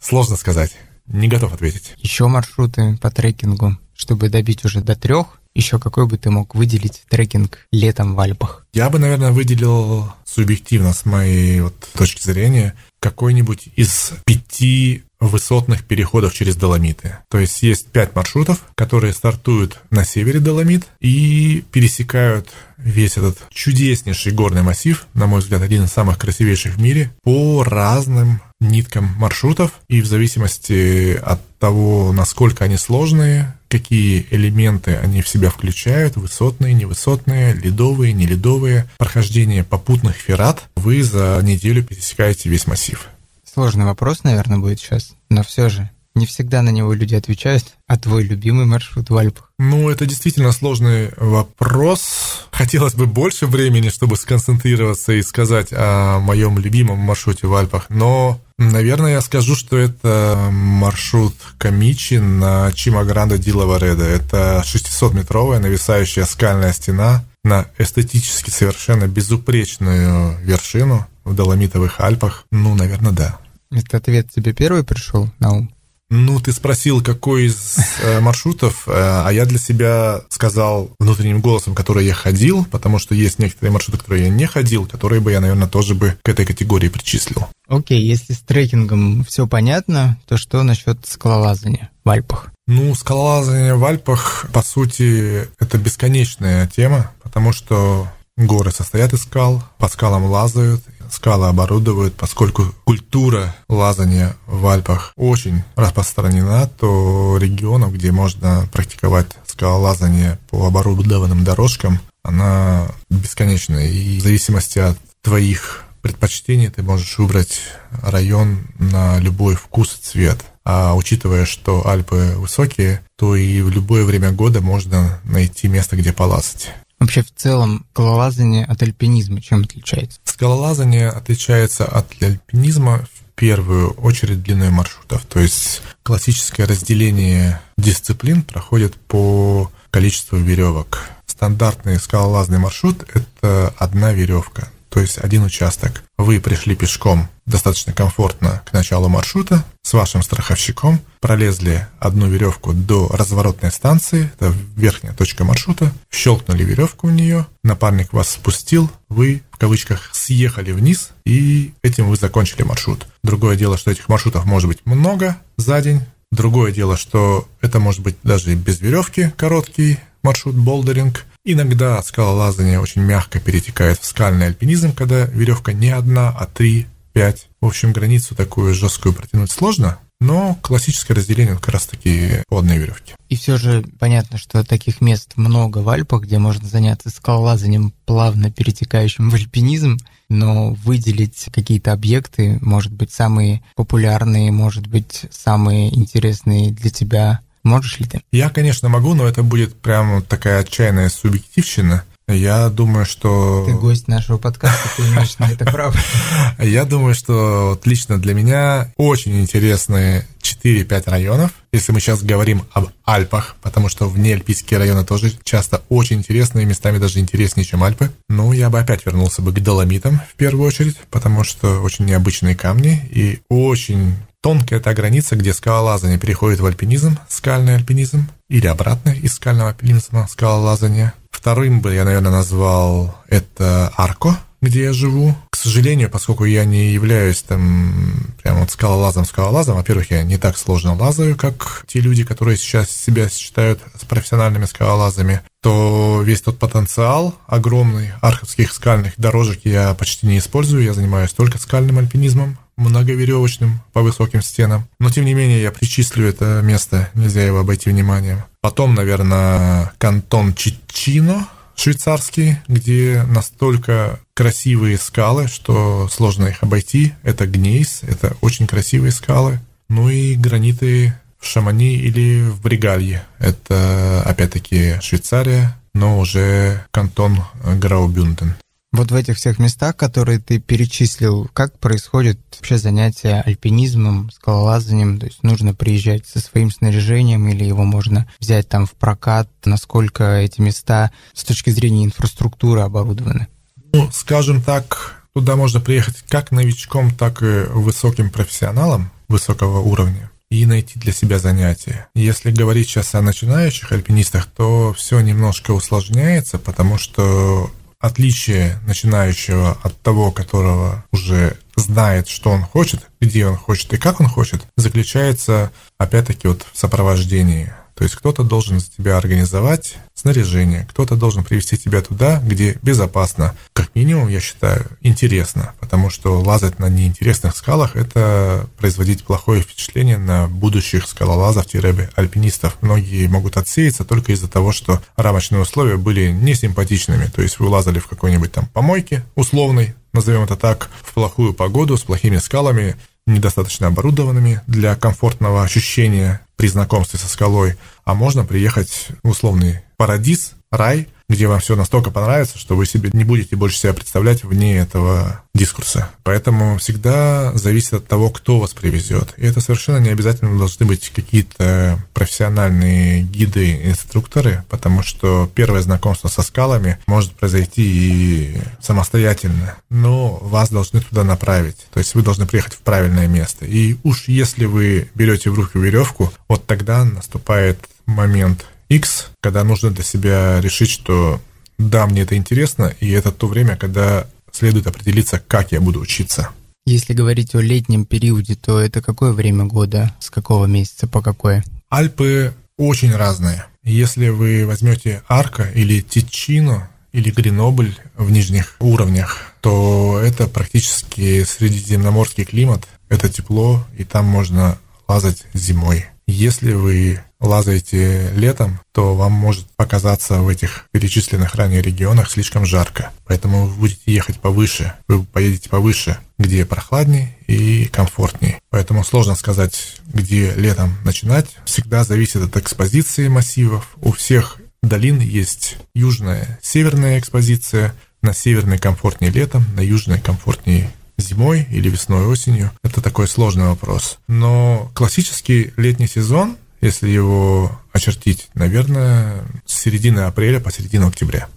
Сложно сказать. Не готов ответить. Еще маршруты по трекингу, чтобы добить уже до трех, еще какой бы ты мог выделить трекинг летом в Альпах? Я бы, наверное, выделил субъективно, с моей вот точки зрения, какой-нибудь из пяти высотных переходов через Доломиты. То есть есть пять маршрутов, которые стартуют на севере Доломит и пересекают весь этот чудеснейший горный массив, на мой взгляд, один из самых красивейших в мире, по разным ниткам маршрутов. И в зависимости от того, насколько они сложные, какие элементы они в себя включают, высотные, невысотные, ледовые, неледовые, прохождение попутных ферат, вы за неделю пересекаете весь массив. Сложный вопрос, наверное, будет сейчас, но все же не всегда на него люди отвечают. А твой любимый маршрут в Альпах? Ну, это действительно сложный вопрос. Хотелось бы больше времени, чтобы сконцентрироваться и сказать о моем любимом маршруте в Альпах. Но, наверное, я скажу, что это маршрут Камичи на Чимагранда ди Лавареда. Это 600-метровая нависающая скальная стена на эстетически совершенно безупречную вершину в Доломитовых Альпах. Ну, наверное, да. Этот ответ тебе первый пришел на ум? Ну, ты спросил, какой из э, маршрутов, э, а я для себя сказал внутренним голосом, который я ходил, потому что есть некоторые маршруты, которые я не ходил, которые бы я, наверное, тоже бы к этой категории причислил. Окей, если с трекингом все понятно, то что насчет скалолазания в Альпах? Ну, скалолазание в Альпах, по сути, это бесконечная тема, потому что горы состоят из скал, по скалам лазают, скалы оборудуют, поскольку культура лазания в Альпах очень распространена, то регионов, где можно практиковать скалолазание по оборудованным дорожкам, она бесконечная. И в зависимости от твоих предпочтений ты можешь выбрать район на любой вкус и цвет. А учитывая, что Альпы высокие, то и в любое время года можно найти место, где полазать. Вообще в целом скалолазание от альпинизма чем отличается? Скалолазание отличается от альпинизма в первую очередь длиной маршрутов. То есть классическое разделение дисциплин проходит по количеству веревок. Стандартный скалолазный маршрут – это одна веревка то есть один участок. Вы пришли пешком достаточно комфортно к началу маршрута с вашим страховщиком, пролезли одну веревку до разворотной станции, это верхняя точка маршрута, щелкнули веревку в нее, напарник вас спустил, вы в кавычках съехали вниз, и этим вы закончили маршрут. Другое дело, что этих маршрутов может быть много за день, Другое дело, что это может быть даже без веревки короткий маршрут болдеринг, Иногда скалолазание очень мягко перетекает в скальный альпинизм, когда веревка не одна, а три, пять. В общем, границу такую жесткую протянуть сложно, но классическое разделение как раз таки водные веревки. И все же понятно, что таких мест много в Альпах, где можно заняться скалолазанием, плавно перетекающим в альпинизм, но выделить какие-то объекты, может быть, самые популярные, может быть, самые интересные для тебя Можешь ли ты? Я, конечно, могу, но это будет прям такая отчаянная субъективщина. Я думаю, что... Ты гость нашего подкаста, ты имеешь на это право. Я думаю, что вот лично для меня очень интересные 4-5 районов. Если мы сейчас говорим об Альпах, потому что внеальпийские районы тоже часто очень интересные, местами даже интереснее, чем Альпы. Ну, я бы опять вернулся бы к Доломитам в первую очередь, потому что очень необычные камни и очень Тонкая эта граница, где скалолазание переходит в альпинизм, скальный альпинизм, или обратно из скального альпинизма скалолазание. Вторым бы я, наверное, назвал это Арко, где я живу. К сожалению, поскольку я не являюсь там прям вот скалолазом-скалолазом, во-первых, я не так сложно лазаю, как те люди, которые сейчас себя считают профессиональными скалолазами, то весь тот потенциал огромный арховских скальных дорожек я почти не использую, я занимаюсь только скальным альпинизмом, многоверевочным по высоким стенам. Но, тем не менее, я причислю это место, нельзя его обойти вниманием. Потом, наверное, кантон Чичино, швейцарский, где настолько красивые скалы, что сложно их обойти. Это гнейс, это очень красивые скалы. Ну и граниты в Шамани или в Бригалье. Это, опять-таки, Швейцария, но уже кантон Граубюнден. Вот в этих всех местах, которые ты перечислил, как происходит вообще занятие альпинизмом, скалолазанием? То есть нужно приезжать со своим снаряжением или его можно взять там в прокат? Насколько эти места с точки зрения инфраструктуры оборудованы? Ну, скажем так, туда можно приехать как новичком, так и высоким профессионалом высокого уровня и найти для себя занятие. Если говорить сейчас о начинающих альпинистах, то все немножко усложняется, потому что отличие начинающего от того, которого уже знает, что он хочет, где он хочет и как он хочет, заключается опять-таки вот в сопровождении. То есть кто-то должен за тебя организовать снаряжение, кто-то должен привести тебя туда, где безопасно. Как минимум, я считаю, интересно, потому что лазать на неинтересных скалах – это производить плохое впечатление на будущих скалолазов-альпинистов. Многие могут отсеяться только из-за того, что рамочные условия были несимпатичными. То есть вы лазали в какой-нибудь там помойке условной, назовем это так, в плохую погоду, с плохими скалами, недостаточно оборудованными для комфортного ощущения при знакомстве со скалой, а можно приехать в условный парадиз, рай, где вам все настолько понравится, что вы себе не будете больше себя представлять вне этого дискурса. Поэтому всегда зависит от того, кто вас привезет. И это совершенно не обязательно должны быть какие-то профессиональные гиды, инструкторы, потому что первое знакомство со скалами может произойти и самостоятельно, но вас должны туда направить. То есть вы должны приехать в правильное место. И уж если вы берете в руки веревку, вот тогда наступает момент X, когда нужно для себя решить, что да, мне это интересно, и это то время, когда следует определиться, как я буду учиться. Если говорить о летнем периоде, то это какое время года, с какого месяца по какое? Альпы очень разные. Если вы возьмете Арка или Тичино, или Гренобль в нижних уровнях, то это практически средиземноморский климат. Это тепло, и там можно лазать зимой. Если вы лазаете летом, то вам может показаться в этих перечисленных ранее регионах слишком жарко. Поэтому вы будете ехать повыше, вы поедете повыше, где прохладнее и комфортнее. Поэтому сложно сказать, где летом начинать. Всегда зависит от экспозиции массивов. У всех долин есть южная, северная экспозиция. На северной комфортнее летом, на южной комфортнее зимой или весной, осенью. Это такой сложный вопрос. Но классический летний сезон, если его очертить, наверное, с середины апреля по середину октября.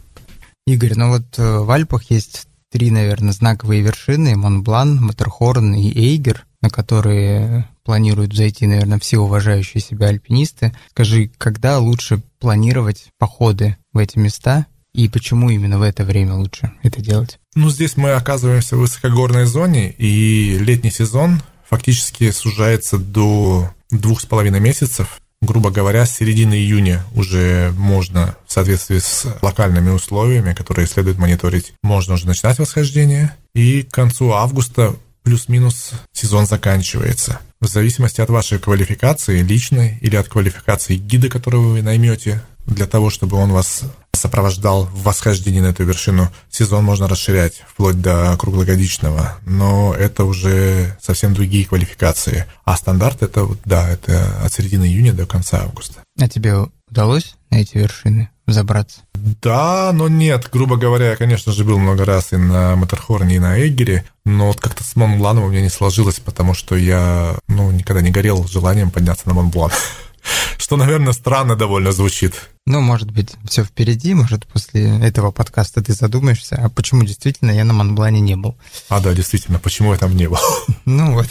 Игорь, ну вот э, в Альпах есть три, наверное, знаковые вершины – Монблан, Матерхорн и Эйгер, на которые планируют зайти, наверное, все уважающие себя альпинисты. Скажи, когда лучше планировать походы в эти места и почему именно в это время лучше это делать? Ну, здесь мы оказываемся в высокогорной зоне, и летний сезон фактически сужается до двух с половиной месяцев. Грубо говоря, с середины июня уже можно, в соответствии с локальными условиями, которые следует мониторить, можно уже начинать восхождение. И к концу августа плюс-минус сезон заканчивается. В зависимости от вашей квалификации личной или от квалификации гида, которого вы наймете для того, чтобы он вас сопровождал в восхождении на эту вершину, сезон можно расширять вплоть до круглогодичного, но это уже совсем другие квалификации. А стандарт это, да, это от середины июня до конца августа. А тебе удалось на эти вершины забраться? Да, но нет. Грубо говоря, я, конечно же, был много раз и на Матерхорне, и на Эгере, но вот как-то с Монбланом у меня не сложилось, потому что я, ну, никогда не горел желанием подняться на Монблан. Что, наверное, странно довольно звучит. Ну, может быть, все впереди, может, после этого подкаста ты задумаешься, а почему действительно я на Монблане не был? А, да, действительно, почему я там не был? Ну вот.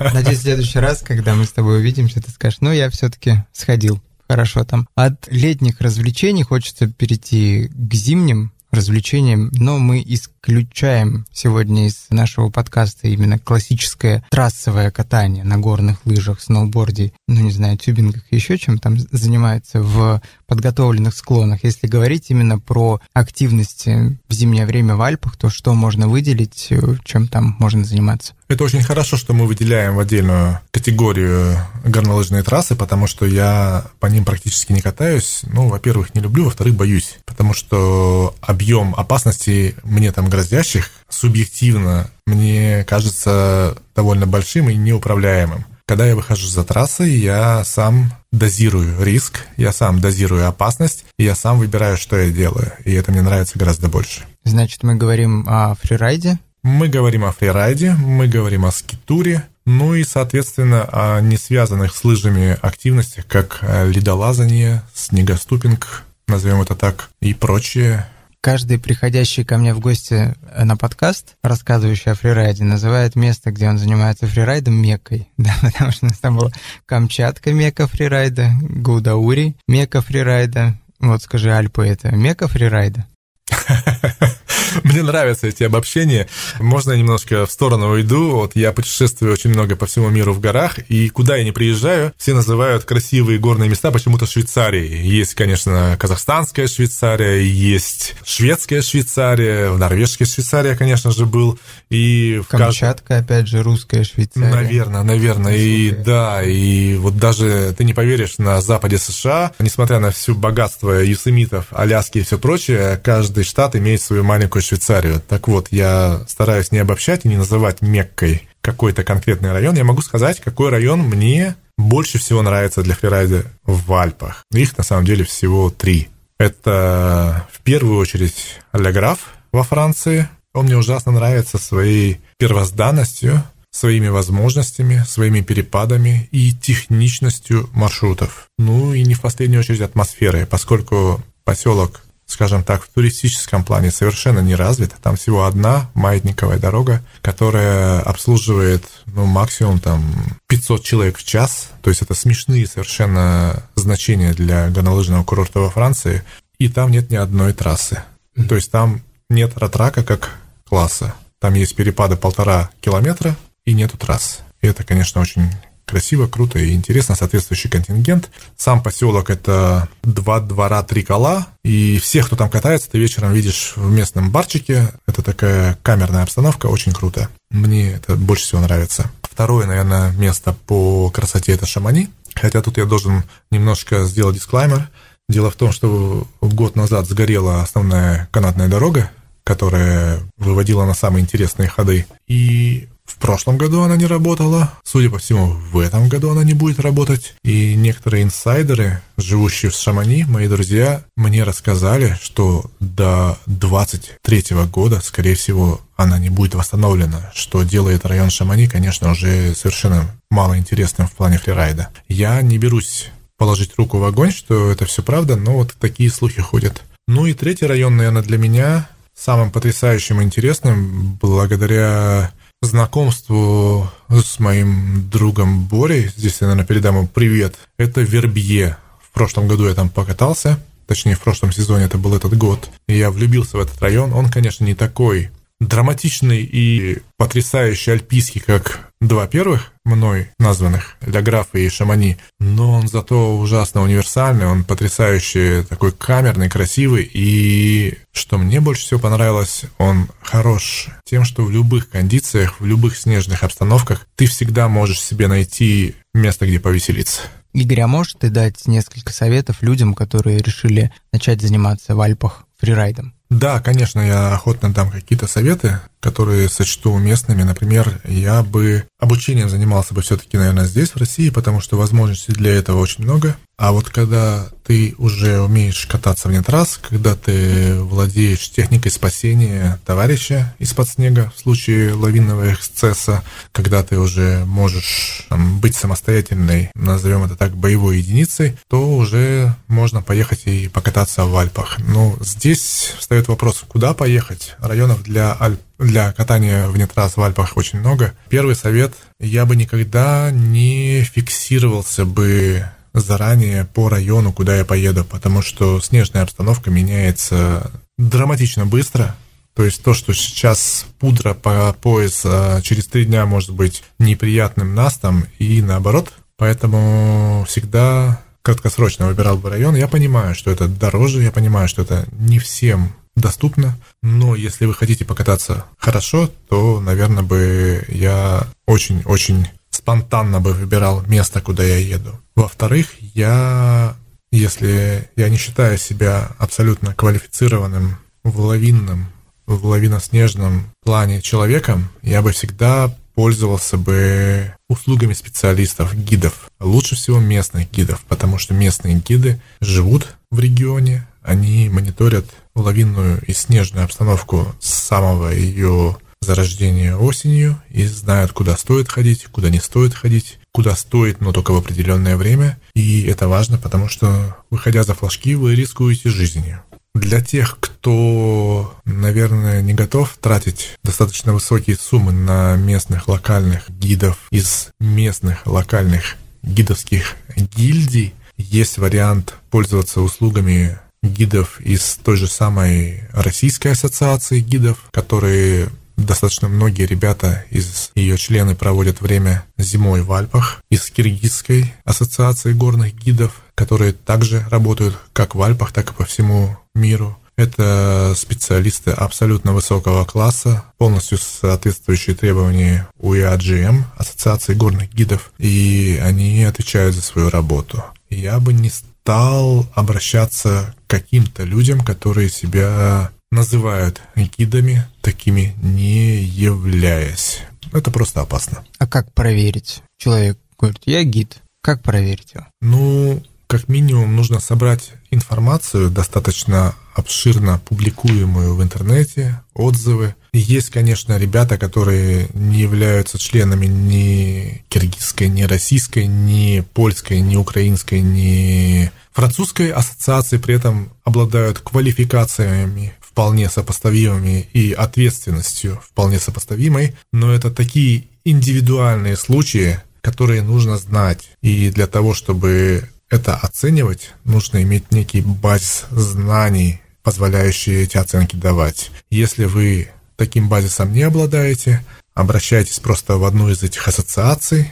Надеюсь, в следующий раз, когда мы с тобой увидимся, ты скажешь, ну, я все-таки сходил. Хорошо там. От летних развлечений хочется перейти к зимним развлечениям, но мы исключаем сегодня из нашего подкаста именно классическое трассовое катание на горных лыжах, сноуборде, ну, не знаю, тюбингах, еще чем там занимаются в подготовленных склонах. Если говорить именно про активности в зимнее время в Альпах, то что можно выделить, чем там можно заниматься? Это очень хорошо, что мы выделяем в отдельную категорию горнолыжные трассы, потому что я по ним практически не катаюсь. Ну, во-первых, не люблю, во-вторых, боюсь, потому что объем опасностей мне там грозящих субъективно мне кажется довольно большим и неуправляемым. Когда я выхожу за трассы, я сам дозирую риск, я сам дозирую опасность, и я сам выбираю, что я делаю. И это мне нравится гораздо больше. Значит, мы говорим о фрирайде? Мы говорим о фрирайде, мы говорим о скитуре, ну и, соответственно, о не связанных с лыжами активностях, как э, ледолазание, снегоступинг, назовем это так, и прочее. Каждый приходящий ко мне в гости э, на подкаст, рассказывающий о фрирайде, называет место, где он занимается фрирайдом, Меккой. Да, потому что у нас там была Камчатка, Мекка фрирайда, Гудаури, Мекка фрирайда. Вот скажи, Альпы — это Мекка фрирайда? Мне нравятся эти обобщения. Можно я немножко в сторону уйду? Вот я путешествую очень много по всему миру в горах, и куда я не приезжаю, все называют красивые горные места почему-то Швейцарией. Есть, конечно, казахстанская Швейцария, есть шведская Швейцария, норвежская Швейцария, конечно же, был. И в Камчатка, кажд... опять же, русская Швейцария. Наверное, наверное. И да, и вот даже ты не поверишь, на западе США, несмотря на всю богатство юсемитов, Аляски и все прочее, каждый штат имеет свою маленькую Швейцарию. Так вот, я стараюсь не обобщать и не называть Меккой какой-то конкретный район. Я могу сказать, какой район мне больше всего нравится для фрирайда в Альпах. Их на самом деле всего три. Это в первую очередь Леграф во Франции. Он мне ужасно нравится своей первозданностью, своими возможностями, своими перепадами и техничностью маршрутов. Ну и не в последнюю очередь атмосферой, поскольку поселок скажем так, в туристическом плане совершенно не развита. Там всего одна маятниковая дорога, которая обслуживает ну, максимум там 500 человек в час. То есть это смешные совершенно значения для горнолыжного курорта во Франции. И там нет ни одной трассы. То есть там нет ратрака как класса. Там есть перепады полтора километра и нету трасс. И это, конечно, очень красиво, круто и интересно, соответствующий контингент. Сам поселок — это два двора, три кола, и всех, кто там катается, ты вечером видишь в местном барчике. Это такая камерная обстановка, очень круто. Мне это больше всего нравится. Второе, наверное, место по красоте — это Шамани. Хотя тут я должен немножко сделать дисклаймер. Дело в том, что год назад сгорела основная канатная дорога, которая выводила на самые интересные ходы. И в прошлом году она не работала. Судя по всему, в этом году она не будет работать. И некоторые инсайдеры, живущие в Шамани, мои друзья, мне рассказали, что до 23 года, скорее всего, она не будет восстановлена, что делает район Шамани, конечно, уже совершенно мало интересным в плане фрирайда. Я не берусь положить руку в огонь, что это все правда, но вот такие слухи ходят. Ну и третий район, наверное, для меня самым потрясающим и интересным, благодаря знакомству с моим другом Борей, здесь я, наверное, передам ему привет, это Вербье. В прошлом году я там покатался, точнее, в прошлом сезоне это был этот год. Я влюбился в этот район. Он, конечно, не такой драматичный и потрясающий альпийский, как два первых мной названных, Ляграфа и Шамани, но он зато ужасно универсальный, он потрясающий, такой камерный, красивый, и что мне больше всего понравилось, он хорош тем, что в любых кондициях, в любых снежных обстановках ты всегда можешь себе найти место, где повеселиться. Игорь, а можешь ты дать несколько советов людям, которые решили начать заниматься в Альпах фрирайдом? Да, конечно, я охотно дам какие-то советы, которые сочту уместными. Например, я бы обучением занимался бы все-таки, наверное, здесь, в России, потому что возможностей для этого очень много. А вот когда ты уже умеешь кататься вне трасс, когда ты владеешь техникой спасения товарища из-под снега в случае лавинного эксцесса, когда ты уже можешь там, быть самостоятельной, назовем это так, боевой единицей, то уже можно поехать и покататься в Альпах. Но здесь встает вопрос, куда поехать? Районов для Альп для катания вне трасс в Альпах очень много. Первый совет, я бы никогда не фиксировался бы заранее по району, куда я поеду, потому что снежная обстановка меняется драматично быстро. То есть то, что сейчас пудра по пояс а через три дня может быть неприятным настом и наоборот. Поэтому всегда краткосрочно выбирал бы район. Я понимаю, что это дороже, я понимаю, что это не всем доступно, но если вы хотите покататься хорошо, то, наверное, бы я очень-очень спонтанно бы выбирал место, куда я еду. Во-вторых, я, если я не считаю себя абсолютно квалифицированным в лавинном, в лавиноснежном плане человеком, я бы всегда пользовался бы услугами специалистов, гидов. Лучше всего местных гидов, потому что местные гиды живут в регионе, они мониторят лавинную и снежную обстановку с самого ее зарождения осенью и знают, куда стоит ходить, куда не стоит ходить, куда стоит, но только в определенное время. И это важно, потому что, выходя за флажки, вы рискуете жизнью. Для тех, кто, наверное, не готов тратить достаточно высокие суммы на местных локальных гидов из местных локальных гидовских гильдий, есть вариант пользоваться услугами гидов из той же самой Российской ассоциации гидов, которые достаточно многие ребята из ее члены проводят время зимой в Альпах, из Киргизской ассоциации горных гидов, которые также работают как в Альпах, так и по всему миру. Это специалисты абсолютно высокого класса, полностью соответствующие требованиям УИАГМ, Ассоциации горных гидов, и они отвечают за свою работу. Я бы не стал обращаться к каким-то людям, которые себя называют гидами, такими не являясь. Это просто опасно. А как проверить? Человек говорит, я гид. Как проверить его? Ну, как минимум нужно собрать информацию, достаточно обширно публикуемую в интернете, отзывы. Есть, конечно, ребята, которые не являются членами ни киргизской, ни российской, ни польской, ни украинской, ни французской ассоциации, при этом обладают квалификациями вполне сопоставимыми и ответственностью вполне сопоставимой, но это такие индивидуальные случаи, которые нужно знать. И для того, чтобы это оценивать, нужно иметь некий базис знаний, позволяющий эти оценки давать. Если вы таким базисом не обладаете, обращайтесь просто в одну из этих ассоциаций,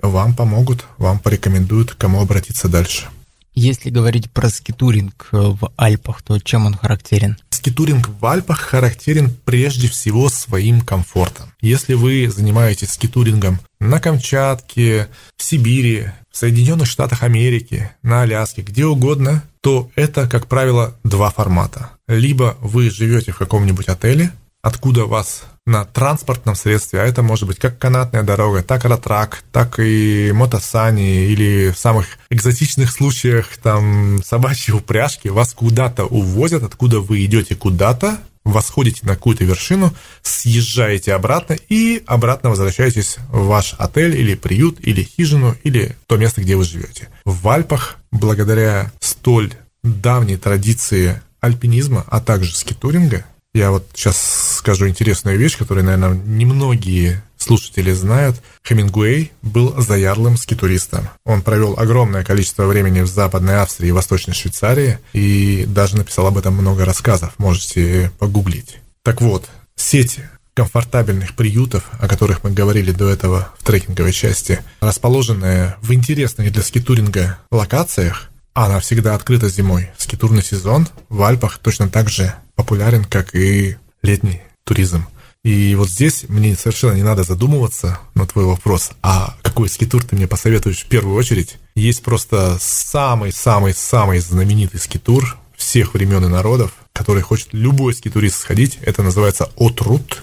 вам помогут, вам порекомендуют, кому обратиться дальше. Если говорить про скитуринг э, в Альпах, то чем он характерен? Скитуринг в Альпах характерен прежде всего своим комфортом. Если вы занимаетесь скитурингом на Камчатке, в Сибири, в Соединенных Штатах Америки, на Аляске, где угодно, то это, как правило, два формата. Либо вы живете в каком-нибудь отеле, откуда вас на транспортном средстве, а это может быть как канатная дорога, так ратрак, так и мотосани, или в самых экзотичных случаях там собачьи упряжки, вас куда-то увозят, откуда вы идете куда-то, восходите на какую-то вершину, съезжаете обратно и обратно возвращаетесь в ваш отель или приют, или хижину, или то место, где вы живете. В Альпах, благодаря столь давней традиции альпинизма, а также скитуринга, я вот сейчас скажу интересную вещь, которую, наверное, немногие слушатели знают. Хемингуэй был заядлым скитуристом. Он провел огромное количество времени в Западной Австрии и Восточной Швейцарии и даже написал об этом много рассказов. Можете погуглить. Так вот, сеть комфортабельных приютов, о которых мы говорили до этого в трекинговой части, расположенная в интересных для скитуринга локациях, она всегда открыта зимой. Скитурный сезон в Альпах точно так же популярен, как и летний туризм. И вот здесь мне совершенно не надо задумываться на твой вопрос, а какой скитур ты мне посоветуешь в первую очередь. Есть просто самый-самый-самый знаменитый скитур всех времен и народов, который хочет любой скитурист сходить. Это называется отрут,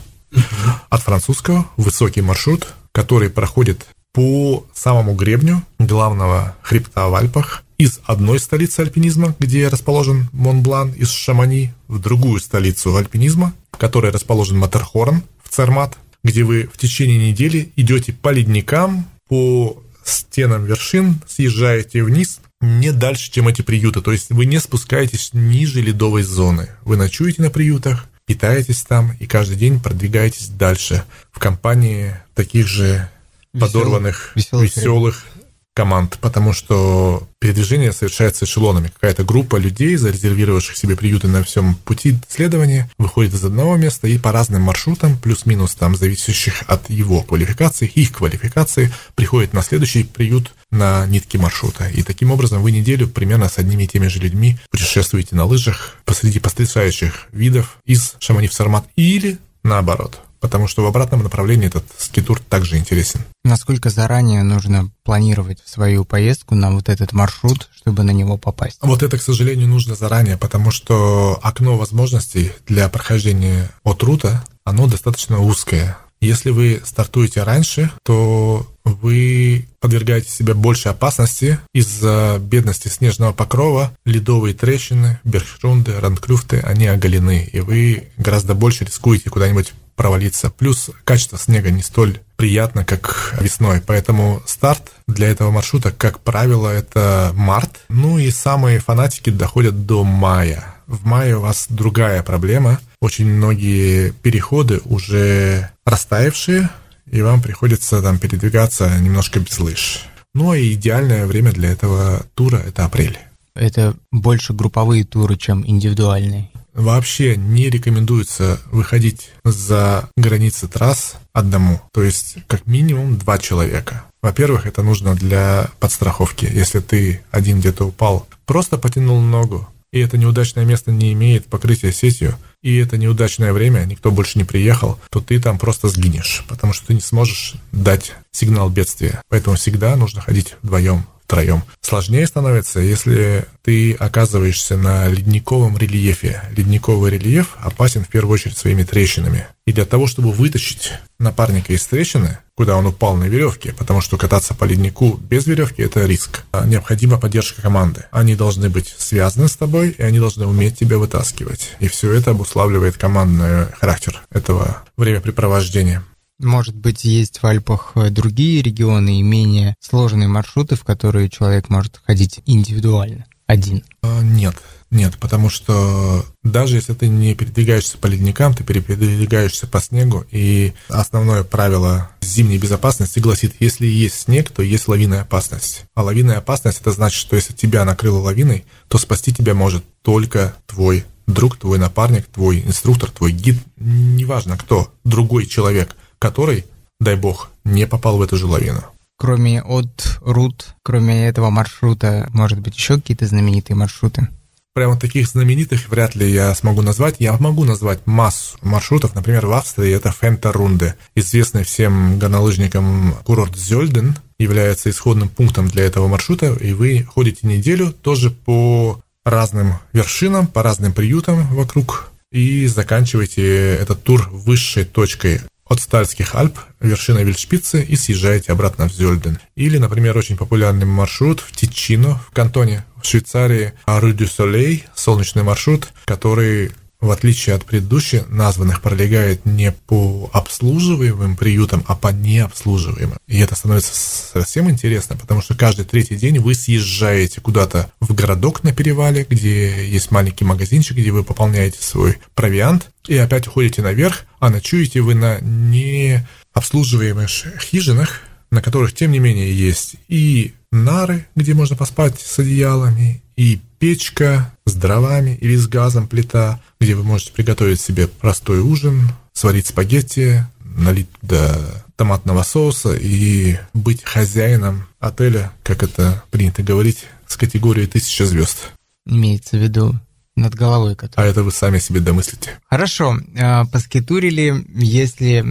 от французского высокий маршрут, который проходит по самому гребню главного хребта в Альпах из одной столицы альпинизма, где расположен Монблан из Шамани, в другую столицу альпинизма, в которой расположен Матерхорн в Цермат, где вы в течение недели идете по ледникам, по стенам вершин, съезжаете вниз не дальше, чем эти приюты. То есть вы не спускаетесь ниже ледовой зоны. Вы ночуете на приютах, питаетесь там и каждый день продвигаетесь дальше в компании таких же подорванных, веселых, веселых команд, потому что передвижение совершается эшелонами. Какая-то группа людей, зарезервировавших себе приюты на всем пути следования, выходит из одного места и по разным маршрутам, плюс-минус там зависящих от его квалификации, их квалификации, приходит на следующий приют на нитке маршрута. И таким образом вы неделю примерно с одними и теми же людьми путешествуете на лыжах посреди потрясающих видов из Шамани Сармат или наоборот потому что в обратном направлении этот скитур также интересен. Насколько заранее нужно планировать свою поездку на вот этот маршрут, чтобы на него попасть? Вот это, к сожалению, нужно заранее, потому что окно возможностей для прохождения от рута, оно достаточно узкое. Если вы стартуете раньше, то вы подвергаете себя большей опасности из-за бедности снежного покрова, ледовые трещины, берхшрунды, рандклюфты, они оголены, и вы гораздо больше рискуете куда-нибудь провалиться. Плюс качество снега не столь приятно, как весной. Поэтому старт для этого маршрута, как правило, это март. Ну и самые фанатики доходят до мая. В мае у вас другая проблема. Очень многие переходы уже растаявшие, и вам приходится там передвигаться немножко без лыж. Ну и идеальное время для этого тура – это апрель. Это больше групповые туры, чем индивидуальные. Вообще не рекомендуется выходить за границы трасс одному, то есть как минимум два человека. Во-первых, это нужно для подстраховки. Если ты один где-то упал, просто потянул ногу, и это неудачное место не имеет покрытия сетью, и это неудачное время, никто больше не приехал, то ты там просто сгинешь, потому что ты не сможешь дать сигнал бедствия. Поэтому всегда нужно ходить вдвоем втроем. Сложнее становится, если ты оказываешься на ледниковом рельефе. Ледниковый рельеф опасен в первую очередь своими трещинами. И для того, чтобы вытащить напарника из трещины, куда он упал на веревке, потому что кататься по леднику без веревки – это риск. А необходима поддержка команды. Они должны быть связаны с тобой, и они должны уметь тебя вытаскивать. И все это обуславливает командный характер этого времяпрепровождения. Может быть, есть в Альпах э, другие регионы и менее сложные маршруты, в которые человек может ходить индивидуально, один? А, нет, нет, потому что даже если ты не передвигаешься по ледникам, ты передвигаешься по снегу, и основное правило зимней безопасности гласит, если есть снег, то есть лавинная опасность. А лавинная опасность это значит, что если тебя накрыло лавиной, то спасти тебя может только твой друг, твой напарник, твой инструктор, твой гид, неважно кто, другой человек который, дай бог, не попал в эту же лавину. Кроме от Рут, кроме этого маршрута, может быть, еще какие-то знаменитые маршруты? Прямо таких знаменитых вряд ли я смогу назвать. Я могу назвать массу маршрутов. Например, в Австрии это Фента-Рунде. Известный всем горнолыжникам курорт Зёльден является исходным пунктом для этого маршрута. И вы ходите неделю тоже по разным вершинам, по разным приютам вокруг и заканчиваете этот тур высшей точкой от Стальских Альп, вершина Вильшпицы и съезжаете обратно в Зёльден. Или, например, очень популярный маршрут в Тичино, в кантоне в Швейцарии, дю Солей, солнечный маршрут, который в отличие от предыдущих названных, пролегает не по обслуживаемым приютам, а по необслуживаемым. И это становится совсем интересно, потому что каждый третий день вы съезжаете куда-то в городок на перевале, где есть маленький магазинчик, где вы пополняете свой провиант, и опять уходите наверх, а ночуете вы на необслуживаемых хижинах, на которых, тем не менее, есть и нары, где можно поспать с одеялами, и печка с дровами или с газом плита, где вы можете приготовить себе простой ужин, сварить спагетти, налить до томатного соуса и быть хозяином отеля, как это принято говорить, с категорией тысяча звезд. Имеется в виду над головой. Который... А это вы сами себе домыслите. Хорошо. А, поскитурили. Если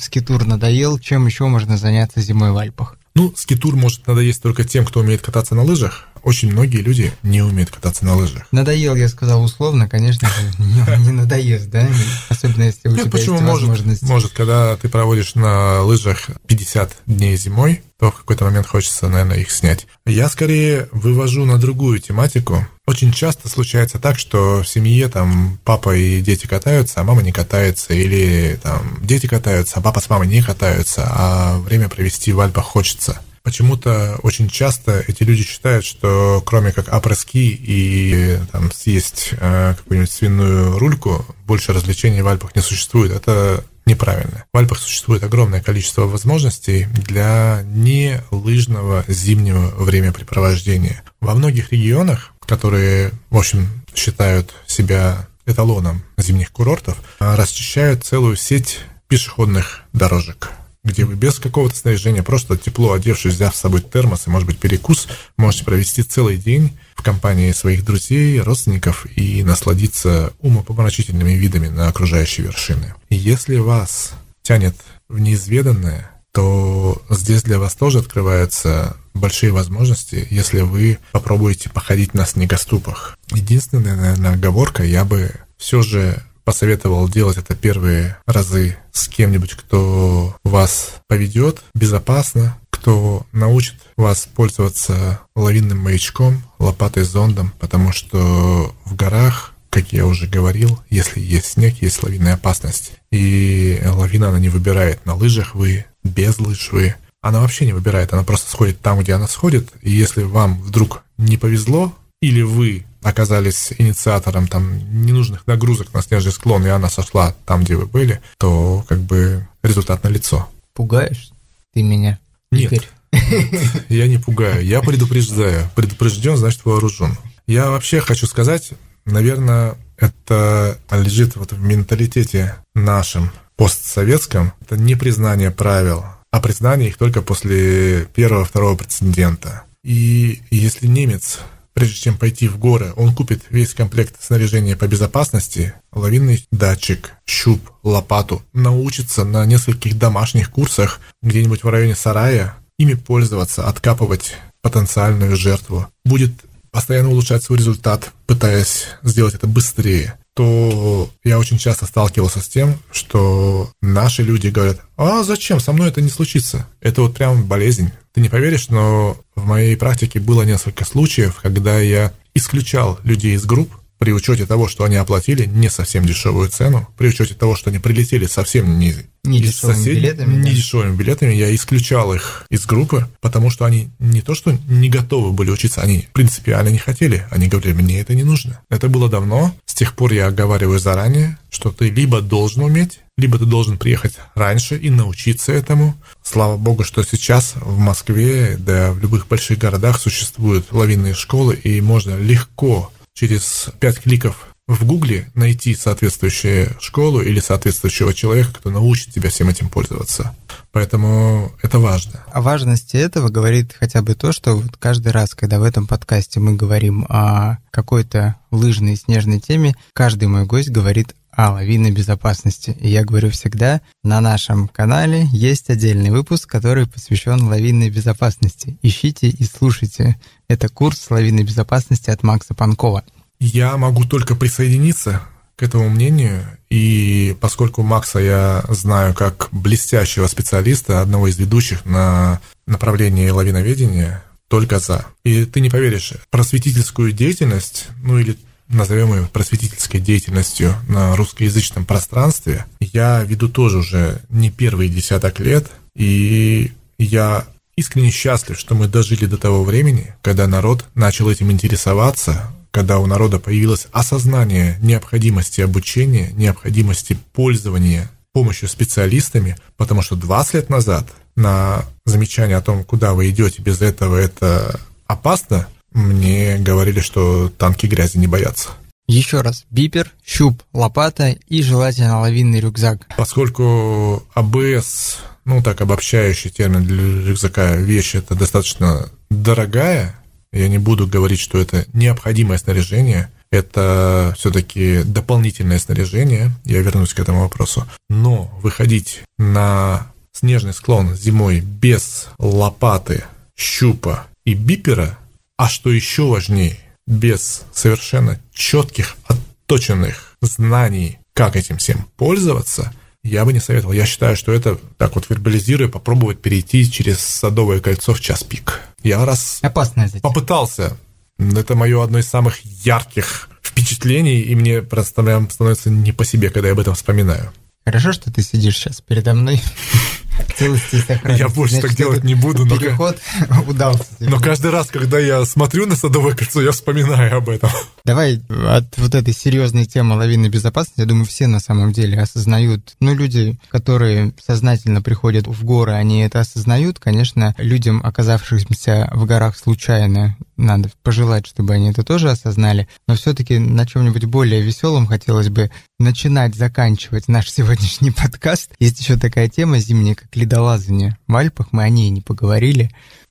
скитур надоел, чем еще можно заняться зимой в Альпах? Ну, скитур может надоесть только тем, кто умеет кататься на лыжах. Очень многие люди не умеют кататься на лыжах. Надоел, я сказал условно, конечно не, не надоест, да? Особенно если у Нет, тебя почему есть может, возможность. Может, когда ты проводишь на лыжах 50 дней зимой, то в какой-то момент хочется, наверное, их снять. Я скорее вывожу на другую тематику. Очень часто случается так, что в семье там папа и дети катаются, а мама не катается, или там дети катаются, а папа с мамой не катаются, а время провести в Альпах хочется. Почему-то очень часто эти люди считают, что кроме как апрески и там, съесть э, какую-нибудь свиную рульку, больше развлечений в Альпах не существует. Это неправильно. В Альпах существует огромное количество возможностей для нелыжного зимнего времяпрепровождения. Во многих регионах, которые, в общем, считают себя эталоном зимних курортов, расчищают целую сеть пешеходных дорожек где вы без какого-то снаряжения, просто тепло одевшись, взяв с собой термос и, может быть, перекус, можете провести целый день в компании своих друзей, родственников и насладиться умопомрачительными видами на окружающие вершины. И если вас тянет в неизведанное, то здесь для вас тоже открываются большие возможности, если вы попробуете походить на снегоступах. Единственная, наверное, оговорка, я бы все же посоветовал делать это первые разы с кем-нибудь, кто вас поведет безопасно, кто научит вас пользоваться лавинным маячком, лопатой зондом, потому что в горах как я уже говорил, если есть снег, есть лавинная опасность. И лавина, она не выбирает, на лыжах вы, без лыж вы. Она вообще не выбирает, она просто сходит там, где она сходит. И если вам вдруг не повезло, или вы оказались инициатором там ненужных нагрузок на снежный склон, и она сошла там, где вы были, то как бы результат на лицо. Пугаешь ты меня? Нет, я не пугаю, я предупреждаю. Предупрежден, значит вооружен. Я вообще хочу сказать, наверное, это лежит вот в менталитете нашем постсоветском. Это не признание правил, а признание их только после первого-второго прецедента. И если немец прежде чем пойти в горы, он купит весь комплект снаряжения по безопасности, лавинный датчик, щуп, лопату, научится на нескольких домашних курсах где-нибудь в районе сарая ими пользоваться, откапывать потенциальную жертву. Будет постоянно улучшать свой результат, пытаясь сделать это быстрее, то я очень часто сталкивался с тем, что наши люди говорят, а зачем, со мной это не случится. Это вот прям болезнь. Ты не поверишь, но в моей практике было несколько случаев, когда я исключал людей из групп, при учете того, что они оплатили не совсем дешевую цену, при учете того, что они прилетели совсем не, не из дешевыми соседей, билетами, не да? дешевыми билетами, я исключал их из группы, потому что они не то что не готовы были учиться, они принципиально не хотели, они говорили, мне это не нужно. Это было давно, с тех пор я оговариваю заранее, что ты либо должен уметь, либо ты должен приехать раньше и научиться этому. Слава богу, что сейчас в Москве, да в любых больших городах существуют лавинные школы, и можно легко через пять кликов в Гугле найти соответствующую школу или соответствующего человека, кто научит тебя всем этим пользоваться. Поэтому это важно. О важности этого говорит хотя бы то, что вот каждый раз, когда в этом подкасте мы говорим о какой-то лыжной снежной теме, каждый мой гость говорит о лавинной безопасности. И я говорю всегда, на нашем канале есть отдельный выпуск, который посвящен лавинной безопасности. Ищите и слушайте. Это курс лавинной безопасности от Макса Панкова. Я могу только присоединиться к этому мнению, и поскольку Макса я знаю как блестящего специалиста, одного из ведущих на направлении лавиноведения, только за. И ты не поверишь, просветительскую деятельность, ну или назовем ее просветительской деятельностью на русскоязычном пространстве, я веду тоже уже не первый десяток лет, и я искренне счастлив, что мы дожили до того времени, когда народ начал этим интересоваться, когда у народа появилось осознание необходимости обучения, необходимости пользования помощью специалистами, потому что 20 лет назад на замечание о том, куда вы идете без этого, это опасно, мне говорили, что танки грязи не боятся. Еще раз, бипер, щуп, лопата и желательно лавинный рюкзак. Поскольку АБС, ну так обобщающий термин для рюкзака, вещь это достаточно дорогая, я не буду говорить, что это необходимое снаряжение, это все-таки дополнительное снаряжение, я вернусь к этому вопросу. Но выходить на снежный склон зимой без лопаты, щупа и бипера а что еще важнее, без совершенно четких, отточенных знаний, как этим всем пользоваться, я бы не советовал. Я считаю, что это, так вот вербализируя, попробовать перейти через Садовое кольцо в час пик. Я раз Опасное попытался. Это мое одно из самых ярких впечатлений, и мне просто прям становится не по себе, когда я об этом вспоминаю. Хорошо, что ты сидишь сейчас передо мной. Целости Я больше Значит, так делать не буду. Но переход удался. Но каждый раз, когда я смотрю на Садовое кольцо, я вспоминаю об этом. Давай от вот этой серьезной темы лавинной безопасности, я думаю, все на самом деле осознают. Ну, люди, которые сознательно приходят в горы, они это осознают. Конечно, людям, оказавшимся в горах случайно, надо пожелать, чтобы они это тоже осознали. Но все-таки на чем-нибудь более веселом хотелось бы начинать, заканчивать наш сегодняшний подкаст. Есть еще такая тема зимняя, как ледолазание в Альпах. Мы о ней не поговорили.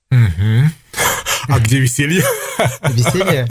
Угу. А где веселье? Веселье?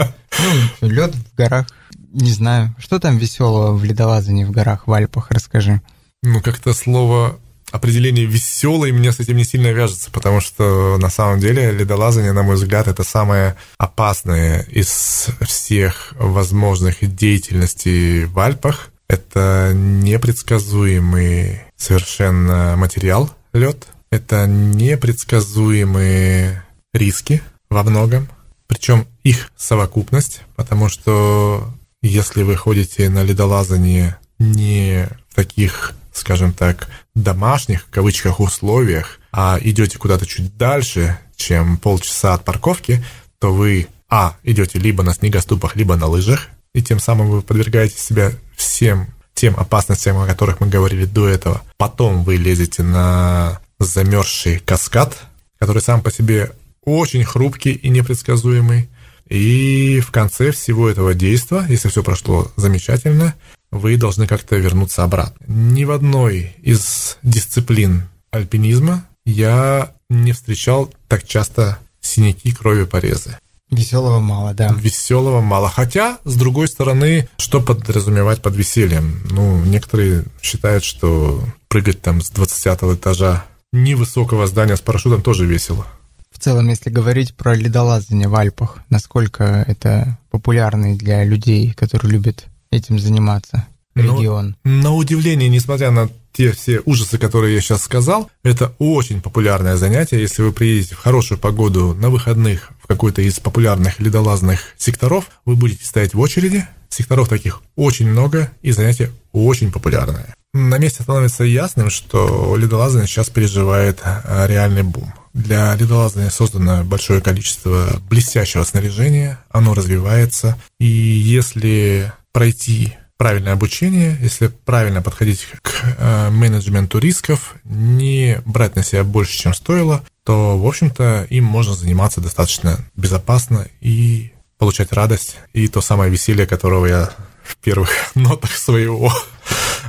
Ну, лед в горах. Не знаю. Что там веселого в ледолазании в горах, в Альпах? Расскажи. Ну, как-то слово определение веселый мне с этим не сильно вяжется, потому что на самом деле ледолазание, на мой взгляд, это самое опасное из всех возможных деятельностей в Альпах. Это непредсказуемый совершенно материал лед. Это непредсказуемые риски во многом. Причем их совокупность, потому что если вы ходите на ледолазание не в таких, скажем так, домашних, в кавычках, условиях, а идете куда-то чуть дальше, чем полчаса от парковки, то вы, а, идете либо на снегоступах, либо на лыжах, и тем самым вы подвергаете себя всем тем опасностям, о которых мы говорили до этого. Потом вы лезете на замерзший каскад, который сам по себе очень хрупкий и непредсказуемый. И в конце всего этого действия, если все прошло замечательно, вы должны как-то вернуться обратно. Ни в одной из дисциплин альпинизма я не встречал так часто синяки, крови, порезы. Веселого мало, да. Веселого мало. Хотя, с другой стороны, что подразумевать под весельем? Ну, некоторые считают, что прыгать там с 20 этажа невысокого здания с парашютом тоже весело. В целом, если говорить про ледолазание в Альпах, насколько это популярный для людей, которые любят этим заниматься ну, регион? На удивление, несмотря на те все ужасы, которые я сейчас сказал, это очень популярное занятие. Если вы приедете в хорошую погоду на выходных в какой-то из популярных ледолазных секторов, вы будете стоять в очереди. Секторов таких очень много, и занятие очень популярное. На месте становится ясным, что ледолазание сейчас переживает а, реальный бум. Для ледолазания создано большое количество блестящего снаряжения, оно развивается, и если пройти правильное обучение, если правильно подходить к э, менеджменту рисков, не брать на себя больше, чем стоило, то, в общем-то, им можно заниматься достаточно безопасно и получать радость и то самое веселье, которого я в первых нотах своего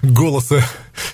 голоса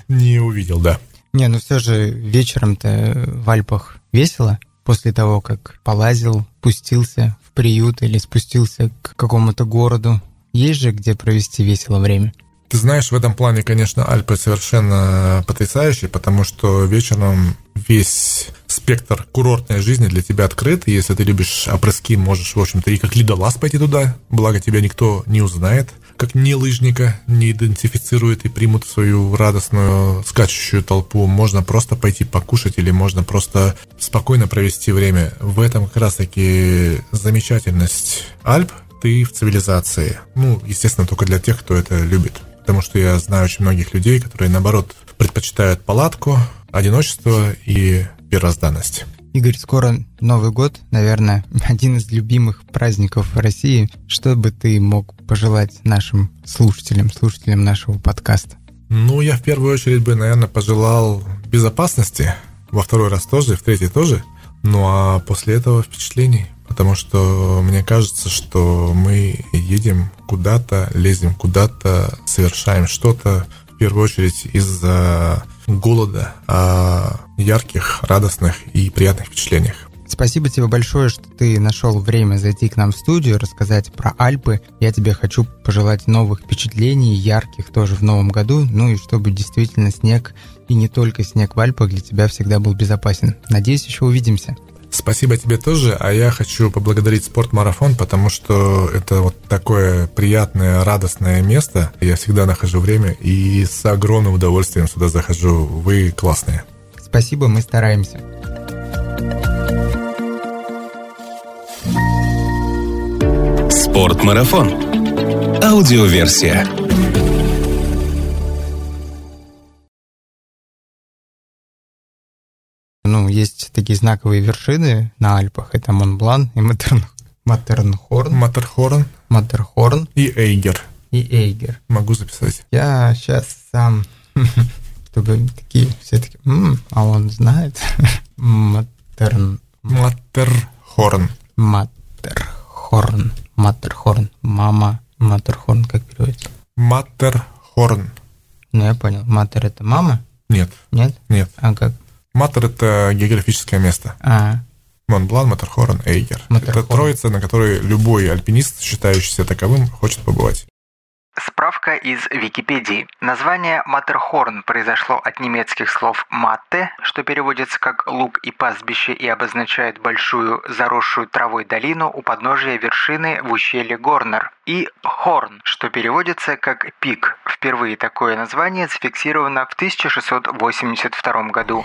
не увидел, да. Не, ну все же вечером-то в Альпах весело после того, как полазил, спустился в приют или спустился к какому-то городу. Есть же где провести весело время. Ты знаешь, в этом плане, конечно, Альпы совершенно потрясающие, потому что вечером весь спектр курортной жизни для тебя открыт. И если ты любишь опрыски, можешь, в общем-то, и как ледолаз пойти туда, благо тебя никто не узнает как не лыжника не идентифицирует и примут свою радостную скачущую толпу. Можно просто пойти покушать или можно просто спокойно провести время. В этом как раз-таки замечательность Альп, ты в цивилизации. Ну, естественно, только для тех, кто это любит. Потому что я знаю очень многих людей, которые, наоборот, предпочитают палатку, одиночество и первозданность. Игорь, скоро Новый год, наверное, один из любимых праздников в России. Что бы ты мог пожелать нашим слушателям, слушателям нашего подкаста? Ну, я в первую очередь бы, наверное, пожелал безопасности, во второй раз тоже, в третий тоже. Ну а после этого впечатлений. Потому что мне кажется, что мы едем куда-то, лезем куда-то, совершаем что-то, в первую очередь из-за голода, о ярких, радостных и приятных впечатлениях. Спасибо тебе большое, что ты нашел время зайти к нам в студию, рассказать про Альпы. Я тебе хочу пожелать новых впечатлений, ярких тоже в новом году, ну и чтобы действительно снег, и не только снег в Альпах для тебя всегда был безопасен. Надеюсь, еще увидимся. Спасибо тебе тоже, а я хочу поблагодарить спортмарафон, потому что это вот такое приятное, радостное место. Я всегда нахожу время и с огромным удовольствием сюда захожу. Вы классные. Спасибо, мы стараемся. Спортмарафон. Аудиоверсия. Ну, есть такие знаковые вершины на Альпах. Это Монблан и Матерн... Матернхорн. Матерхорн. Матерхорн. И Эйгер. И Эйгер. Могу записать. Я сейчас сам, чтобы такие все таки а он знает. Матерн... Матерхорн. Матерхорн. Матерхорн. Мама. Матерхорн, как переводится? Матерхорн. Ну, я понял. Матер это мама? Нет. Нет? Нет. А как? Матер – это географическое место. А. Монблан, Матерхорн, Эйгер. Матерхорн. Это троица, на которой любой альпинист, считающийся таковым, хочет побывать. Справка из Википедии. Название Матерхорн произошло от немецких слов «матте», что переводится как «луг и пастбище» и обозначает большую заросшую травой долину у подножия вершины в ущелье Горнер, и «хорн», что переводится как «пик». Впервые такое название зафиксировано в 1682 году.